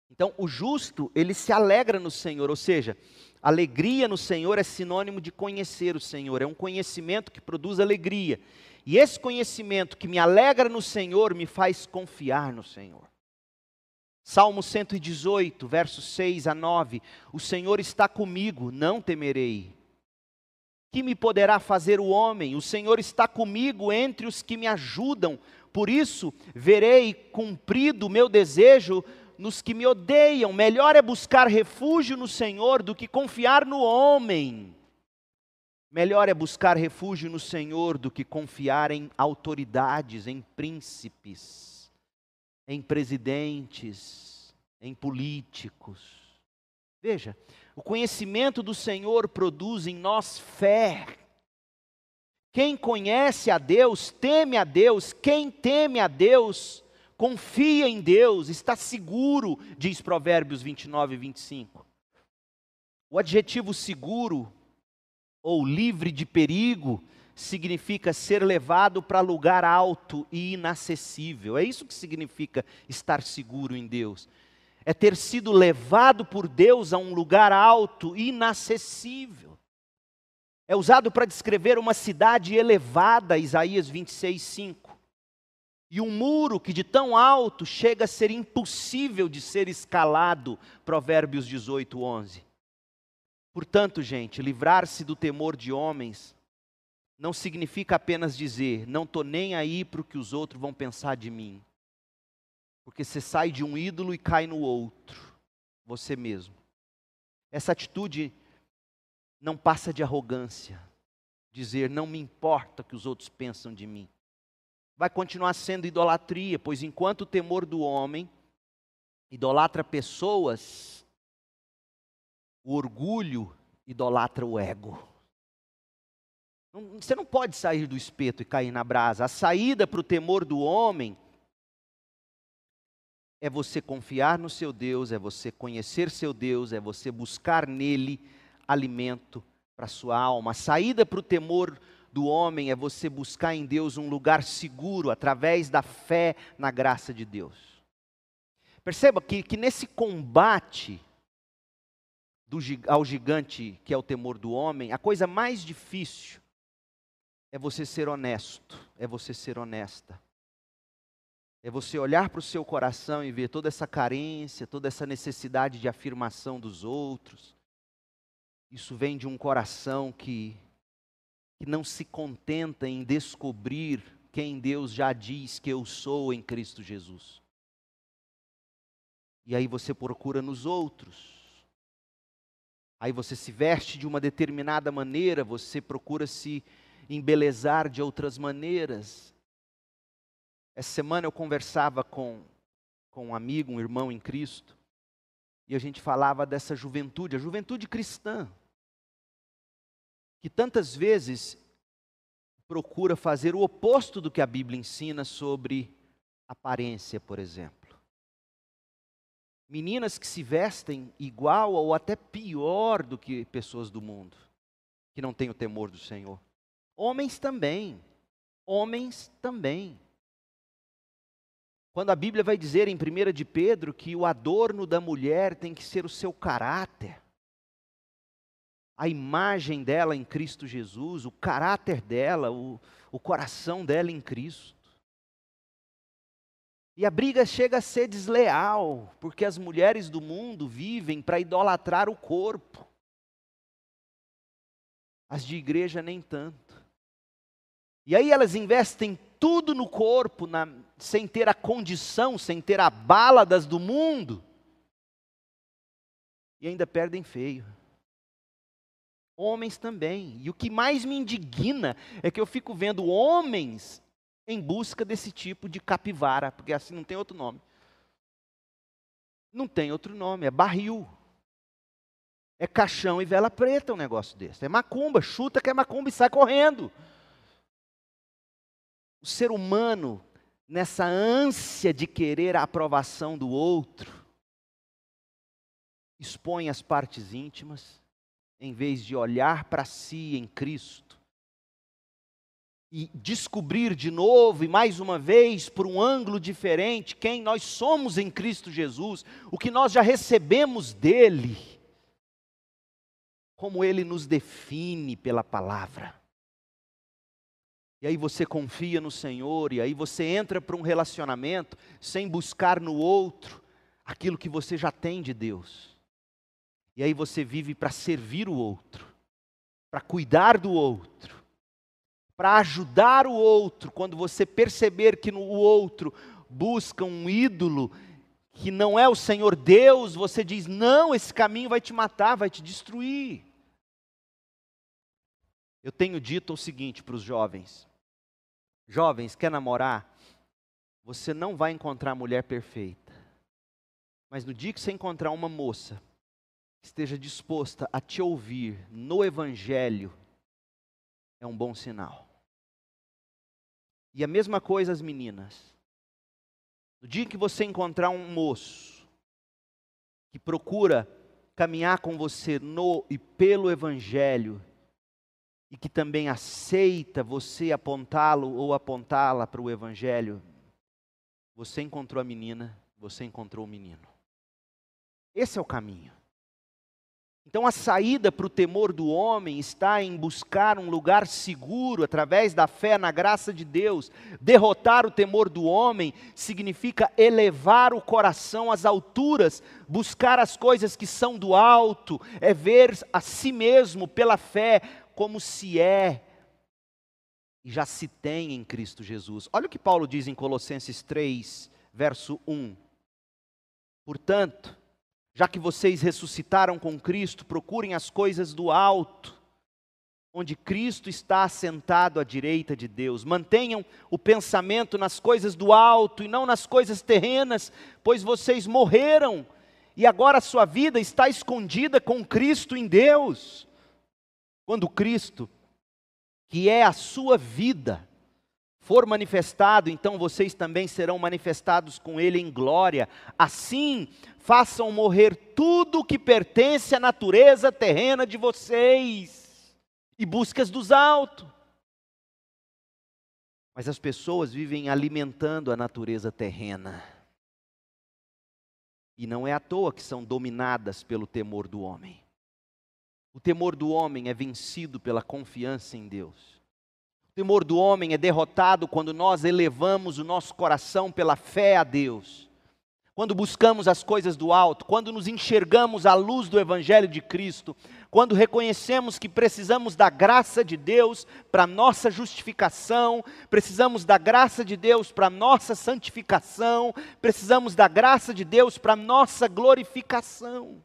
Então, o justo, ele se alegra no Senhor, ou seja, Alegria no Senhor é sinônimo de conhecer o Senhor, é um conhecimento que produz alegria. E esse conhecimento que me alegra no Senhor me faz confiar no Senhor. Salmo 118, versos 6 a 9: O Senhor está comigo, não temerei. Que me poderá fazer o homem? O Senhor está comigo entre os que me ajudam. Por isso, verei cumprido o meu desejo nos que me odeiam. Melhor é buscar refúgio no Senhor do que confiar no homem. Melhor é buscar refúgio no Senhor do que confiar em autoridades, em príncipes, em presidentes, em políticos. Veja, o conhecimento do Senhor produz em nós fé. Quem conhece a Deus, teme a Deus. Quem teme a Deus, confia em Deus, está seguro, diz Provérbios 29 e 25. O adjetivo seguro ou livre de perigo significa ser levado para lugar alto e inacessível. É isso que significa estar seguro em Deus. É ter sido levado por Deus a um lugar alto e inacessível. É usado para descrever uma cidade elevada, Isaías 26, 5 e um muro que de tão alto chega a ser impossível de ser escalado. Provérbios 18, 11. Portanto, gente, livrar-se do temor de homens não significa apenas dizer, não estou nem aí para o que os outros vão pensar de mim. Porque você sai de um ídolo e cai no outro, você mesmo. Essa atitude não passa de arrogância, dizer, não me importa o que os outros pensam de mim vai continuar sendo idolatria, pois enquanto o temor do homem idolatra pessoas, o orgulho idolatra o ego. Você não pode sair do espeto e cair na brasa. A saída para o temor do homem é você confiar no seu Deus, é você conhecer seu Deus, é você buscar nele alimento para sua alma. A saída para o temor do homem é você buscar em Deus um lugar seguro através da fé na graça de Deus. Perceba que, que nesse combate do, ao gigante que é o temor do homem, a coisa mais difícil é você ser honesto, é você ser honesta. É você olhar para o seu coração e ver toda essa carência, toda essa necessidade de afirmação dos outros. Isso vem de um coração que, que não se contenta em descobrir quem Deus já diz que eu sou em Cristo Jesus. E aí você procura nos outros. Aí você se veste de uma determinada maneira, você procura se embelezar de outras maneiras. Essa semana eu conversava com, com um amigo, um irmão em Cristo, e a gente falava dessa juventude, a juventude cristã, que tantas vezes procura fazer o oposto do que a Bíblia ensina sobre aparência, por exemplo. Meninas que se vestem igual ou até pior do que pessoas do mundo, que não têm o temor do Senhor. Homens também. Homens também. Quando a Bíblia vai dizer em 1 de Pedro que o adorno da mulher tem que ser o seu caráter, a imagem dela em Cristo Jesus, o caráter dela, o, o coração dela em Cristo. E a briga chega a ser desleal, porque as mulheres do mundo vivem para idolatrar o corpo. As de igreja nem tanto. E aí elas investem tudo no corpo, na, sem ter a condição, sem ter a bala das do mundo, e ainda perdem feio. Homens também. E o que mais me indigna é que eu fico vendo homens em busca desse tipo de capivara, porque assim não tem outro nome. Não tem outro nome, é barril. É caixão e vela preta um negócio desse. É macumba, chuta que é macumba e sai correndo o ser humano, nessa ânsia de querer a aprovação do outro, expõe as partes íntimas, em vez de olhar para si em Cristo e descobrir de novo e mais uma vez, por um ângulo diferente, quem nós somos em Cristo Jesus, o que nós já recebemos dele, como ele nos define pela palavra. E aí você confia no Senhor, e aí você entra para um relacionamento sem buscar no outro aquilo que você já tem de Deus. E aí você vive para servir o outro, para cuidar do outro, para ajudar o outro. Quando você perceber que no outro busca um ídolo que não é o Senhor Deus, você diz: não, esse caminho vai te matar, vai te destruir. Eu tenho dito o seguinte para os jovens: Jovens, quer namorar? Você não vai encontrar a mulher perfeita. Mas no dia que você encontrar uma moça esteja disposta a te ouvir no Evangelho, é um bom sinal. E a mesma coisa as meninas. No dia que você encontrar um moço que procura caminhar com você no e pelo Evangelho, e que também aceita você apontá-lo ou apontá-la para o Evangelho, você encontrou a menina, você encontrou o menino. Esse é o caminho. Então a saída para o temor do homem está em buscar um lugar seguro através da fé na graça de Deus. Derrotar o temor do homem significa elevar o coração às alturas, buscar as coisas que são do alto, é ver a si mesmo pela fé como se é e já se tem em Cristo Jesus. Olha o que Paulo diz em Colossenses 3, verso 1. Portanto, já que vocês ressuscitaram com Cristo, procurem as coisas do alto, onde Cristo está assentado à direita de Deus. Mantenham o pensamento nas coisas do alto e não nas coisas terrenas, pois vocês morreram e agora a sua vida está escondida com Cristo em Deus. Quando Cristo, que é a sua vida, for manifestado, então vocês também serão manifestados com Ele em glória. Assim, façam morrer tudo o que pertence à natureza terrena de vocês e buscas dos altos. Mas as pessoas vivem alimentando a natureza terrena. E não é à toa que são dominadas pelo temor do homem. O temor do homem é vencido pela confiança em Deus. O temor do homem é derrotado quando nós elevamos o nosso coração pela fé a Deus. Quando buscamos as coisas do alto, quando nos enxergamos à luz do Evangelho de Cristo, quando reconhecemos que precisamos da graça de Deus para nossa justificação, precisamos da graça de Deus para nossa santificação, precisamos da graça de Deus para nossa glorificação.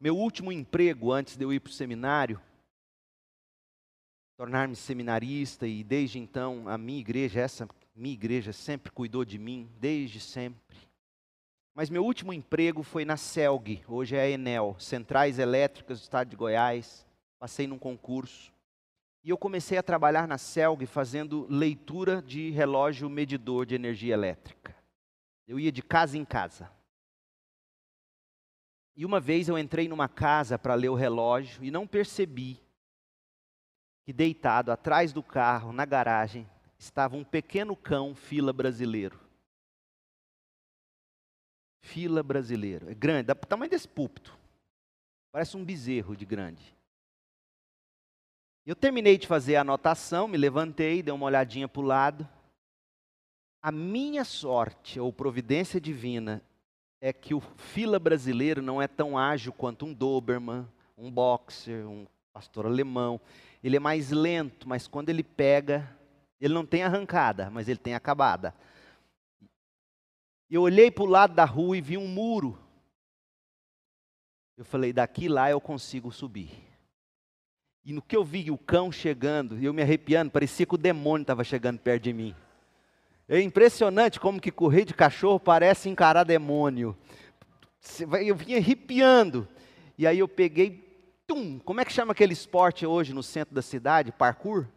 Meu último emprego antes de eu ir para o seminário, tornar-me seminarista e desde então a minha igreja, essa minha igreja sempre cuidou de mim, desde sempre. Mas meu último emprego foi na CELG, hoje é a Enel, Centrais Elétricas do Estado de Goiás. Passei num concurso. E eu comecei a trabalhar na CELG fazendo leitura de relógio medidor de energia elétrica. Eu ia de casa em casa. E uma vez eu entrei numa casa para ler o relógio e não percebi que deitado atrás do carro, na garagem, estava um pequeno cão fila brasileiro. Fila brasileiro. É grande, dá o tamanho desse púlpito. Parece um bezerro de grande. Eu terminei de fazer a anotação, me levantei, dei uma olhadinha para o lado. A minha sorte, ou providência divina, é que o fila brasileiro não é tão ágil quanto um Doberman, um boxer, um pastor alemão. Ele é mais lento, mas quando ele pega, ele não tem arrancada, mas ele tem acabada. Eu olhei para o lado da rua e vi um muro. Eu falei, daqui lá eu consigo subir. E no que eu vi o cão chegando, eu me arrepiando, parecia que o demônio estava chegando perto de mim. É impressionante como que correr de cachorro parece encarar demônio. Eu vinha arrepiando. E aí eu peguei, tum, como é que chama aquele esporte hoje no centro da cidade? Parkour?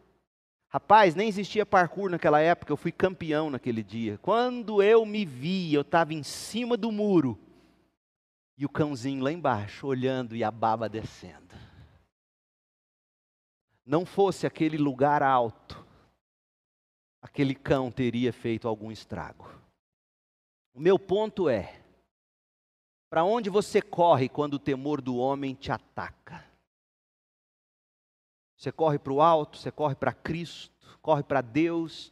Rapaz, nem existia parkour naquela época, eu fui campeão naquele dia. Quando eu me vi, eu estava em cima do muro. E o cãozinho lá embaixo, olhando e a baba descendo. Não fosse aquele lugar alto, aquele cão teria feito algum estrago. O meu ponto é: para onde você corre quando o temor do homem te ataca? Você corre para o alto, você corre para Cristo, corre para Deus,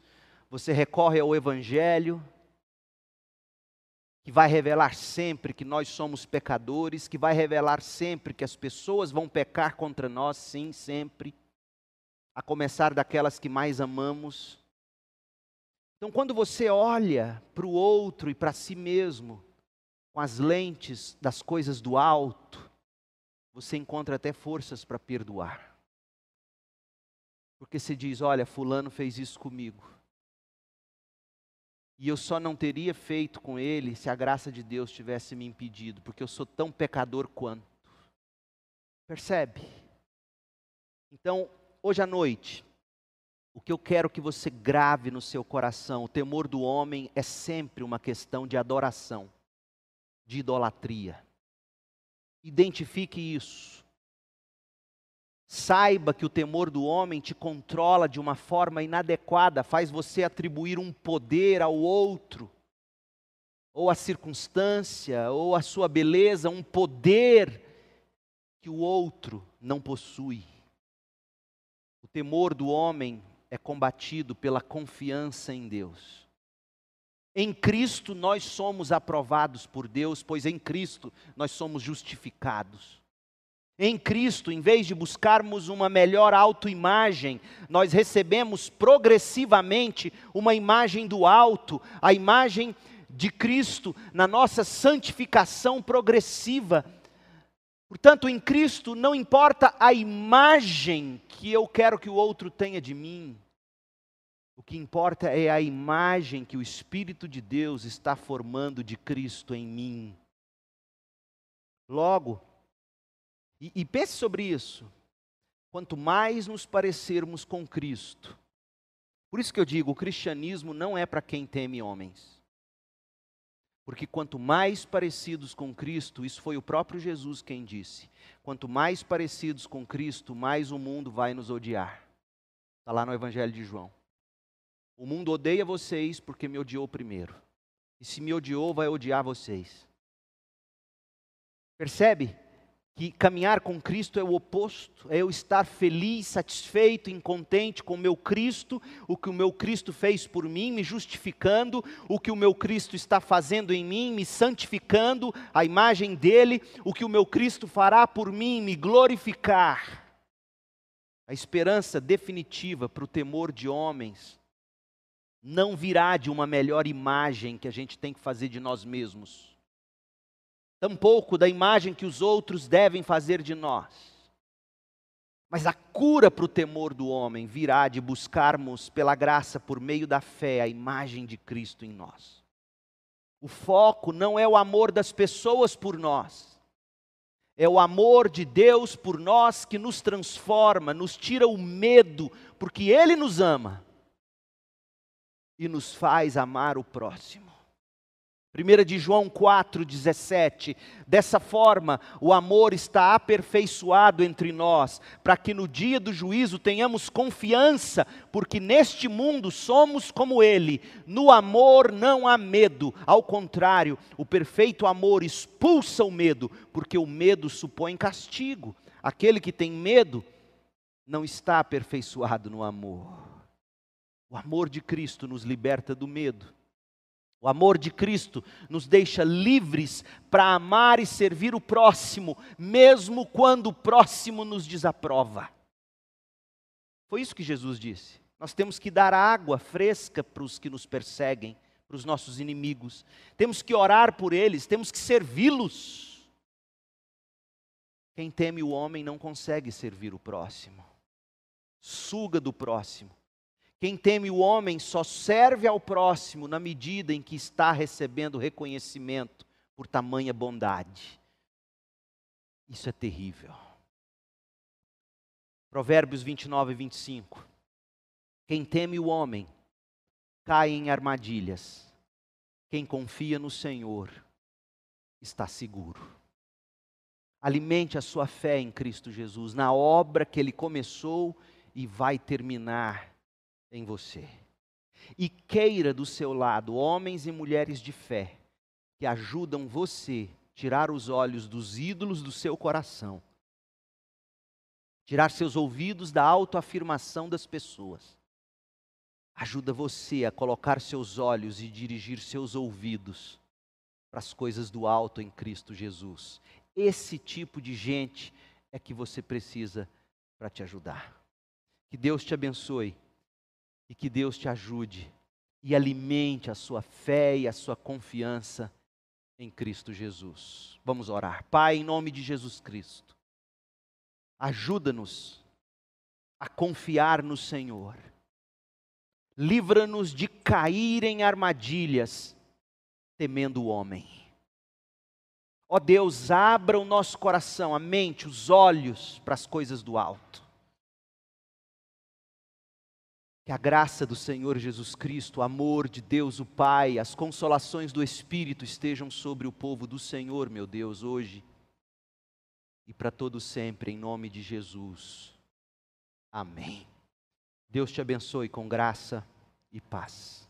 você recorre ao Evangelho, que vai revelar sempre que nós somos pecadores, que vai revelar sempre que as pessoas vão pecar contra nós, sim, sempre, a começar daquelas que mais amamos, então, quando você olha para o outro e para si mesmo, com as lentes das coisas do alto, você encontra até forças para perdoar. Porque você diz: Olha, Fulano fez isso comigo. E eu só não teria feito com ele se a graça de Deus tivesse me impedido, porque eu sou tão pecador quanto. Percebe? Então, hoje à noite, o que eu quero que você grave no seu coração, o temor do homem é sempre uma questão de adoração, de idolatria. Identifique isso. Saiba que o temor do homem te controla de uma forma inadequada, faz você atribuir um poder ao outro, ou à circunstância, ou à sua beleza, um poder que o outro não possui. O temor do homem é combatido pela confiança em Deus. Em Cristo nós somos aprovados por Deus, pois em Cristo nós somos justificados. Em Cristo, em vez de buscarmos uma melhor autoimagem, nós recebemos progressivamente uma imagem do alto, a imagem de Cristo na nossa santificação progressiva Portanto, em Cristo não importa a imagem que eu quero que o outro tenha de mim, o que importa é a imagem que o Espírito de Deus está formando de Cristo em mim. Logo, e, e pense sobre isso, quanto mais nos parecermos com Cristo, por isso que eu digo: o cristianismo não é para quem teme homens. Porque quanto mais parecidos com Cristo, isso foi o próprio Jesus quem disse: quanto mais parecidos com Cristo, mais o mundo vai nos odiar. Está lá no Evangelho de João. O mundo odeia vocês porque me odiou primeiro. E se me odiou, vai odiar vocês. Percebe? que caminhar com Cristo é o oposto, é eu estar feliz, satisfeito, incontente com o meu Cristo, o que o meu Cristo fez por mim, me justificando, o que o meu Cristo está fazendo em mim, me santificando, a imagem dele, o que o meu Cristo fará por mim, me glorificar. A esperança definitiva para o temor de homens não virá de uma melhor imagem que a gente tem que fazer de nós mesmos tampouco da imagem que os outros devem fazer de nós. Mas a cura para o temor do homem virá de buscarmos, pela graça, por meio da fé, a imagem de Cristo em nós. O foco não é o amor das pessoas por nós, é o amor de Deus por nós que nos transforma, nos tira o medo, porque Ele nos ama e nos faz amar o próximo. 1 de João 4,17. Dessa forma, o amor está aperfeiçoado entre nós, para que no dia do juízo tenhamos confiança, porque neste mundo somos como Ele. No amor não há medo, ao contrário, o perfeito amor expulsa o medo, porque o medo supõe castigo. Aquele que tem medo não está aperfeiçoado no amor. O amor de Cristo nos liberta do medo. O amor de Cristo nos deixa livres para amar e servir o próximo, mesmo quando o próximo nos desaprova. Foi isso que Jesus disse. Nós temos que dar água fresca para os que nos perseguem, para os nossos inimigos. Temos que orar por eles, temos que servi-los. Quem teme o homem não consegue servir o próximo. Suga do próximo quem teme o homem só serve ao próximo na medida em que está recebendo reconhecimento por tamanha bondade. Isso é terrível. Provérbios 29 e 25. Quem teme o homem cai em armadilhas. Quem confia no Senhor está seguro. Alimente a sua fé em Cristo Jesus, na obra que ele começou e vai terminar em você. E queira do seu lado homens e mulheres de fé que ajudam você a tirar os olhos dos ídolos do seu coração, tirar seus ouvidos da autoafirmação das pessoas. Ajuda você a colocar seus olhos e dirigir seus ouvidos para as coisas do alto em Cristo Jesus. Esse tipo de gente é que você precisa para te ajudar. Que Deus te abençoe e que Deus te ajude e alimente a sua fé e a sua confiança em Cristo Jesus. Vamos orar. Pai, em nome de Jesus Cristo, ajuda-nos a confiar no Senhor. Livra-nos de cair em armadilhas temendo o homem. Ó Deus, abra o nosso coração, a mente, os olhos para as coisas do alto. Que a graça do Senhor Jesus Cristo, o amor de Deus o Pai, as consolações do Espírito estejam sobre o povo do Senhor, meu Deus, hoje e para todo sempre, em nome de Jesus. Amém. Deus te abençoe com graça e paz.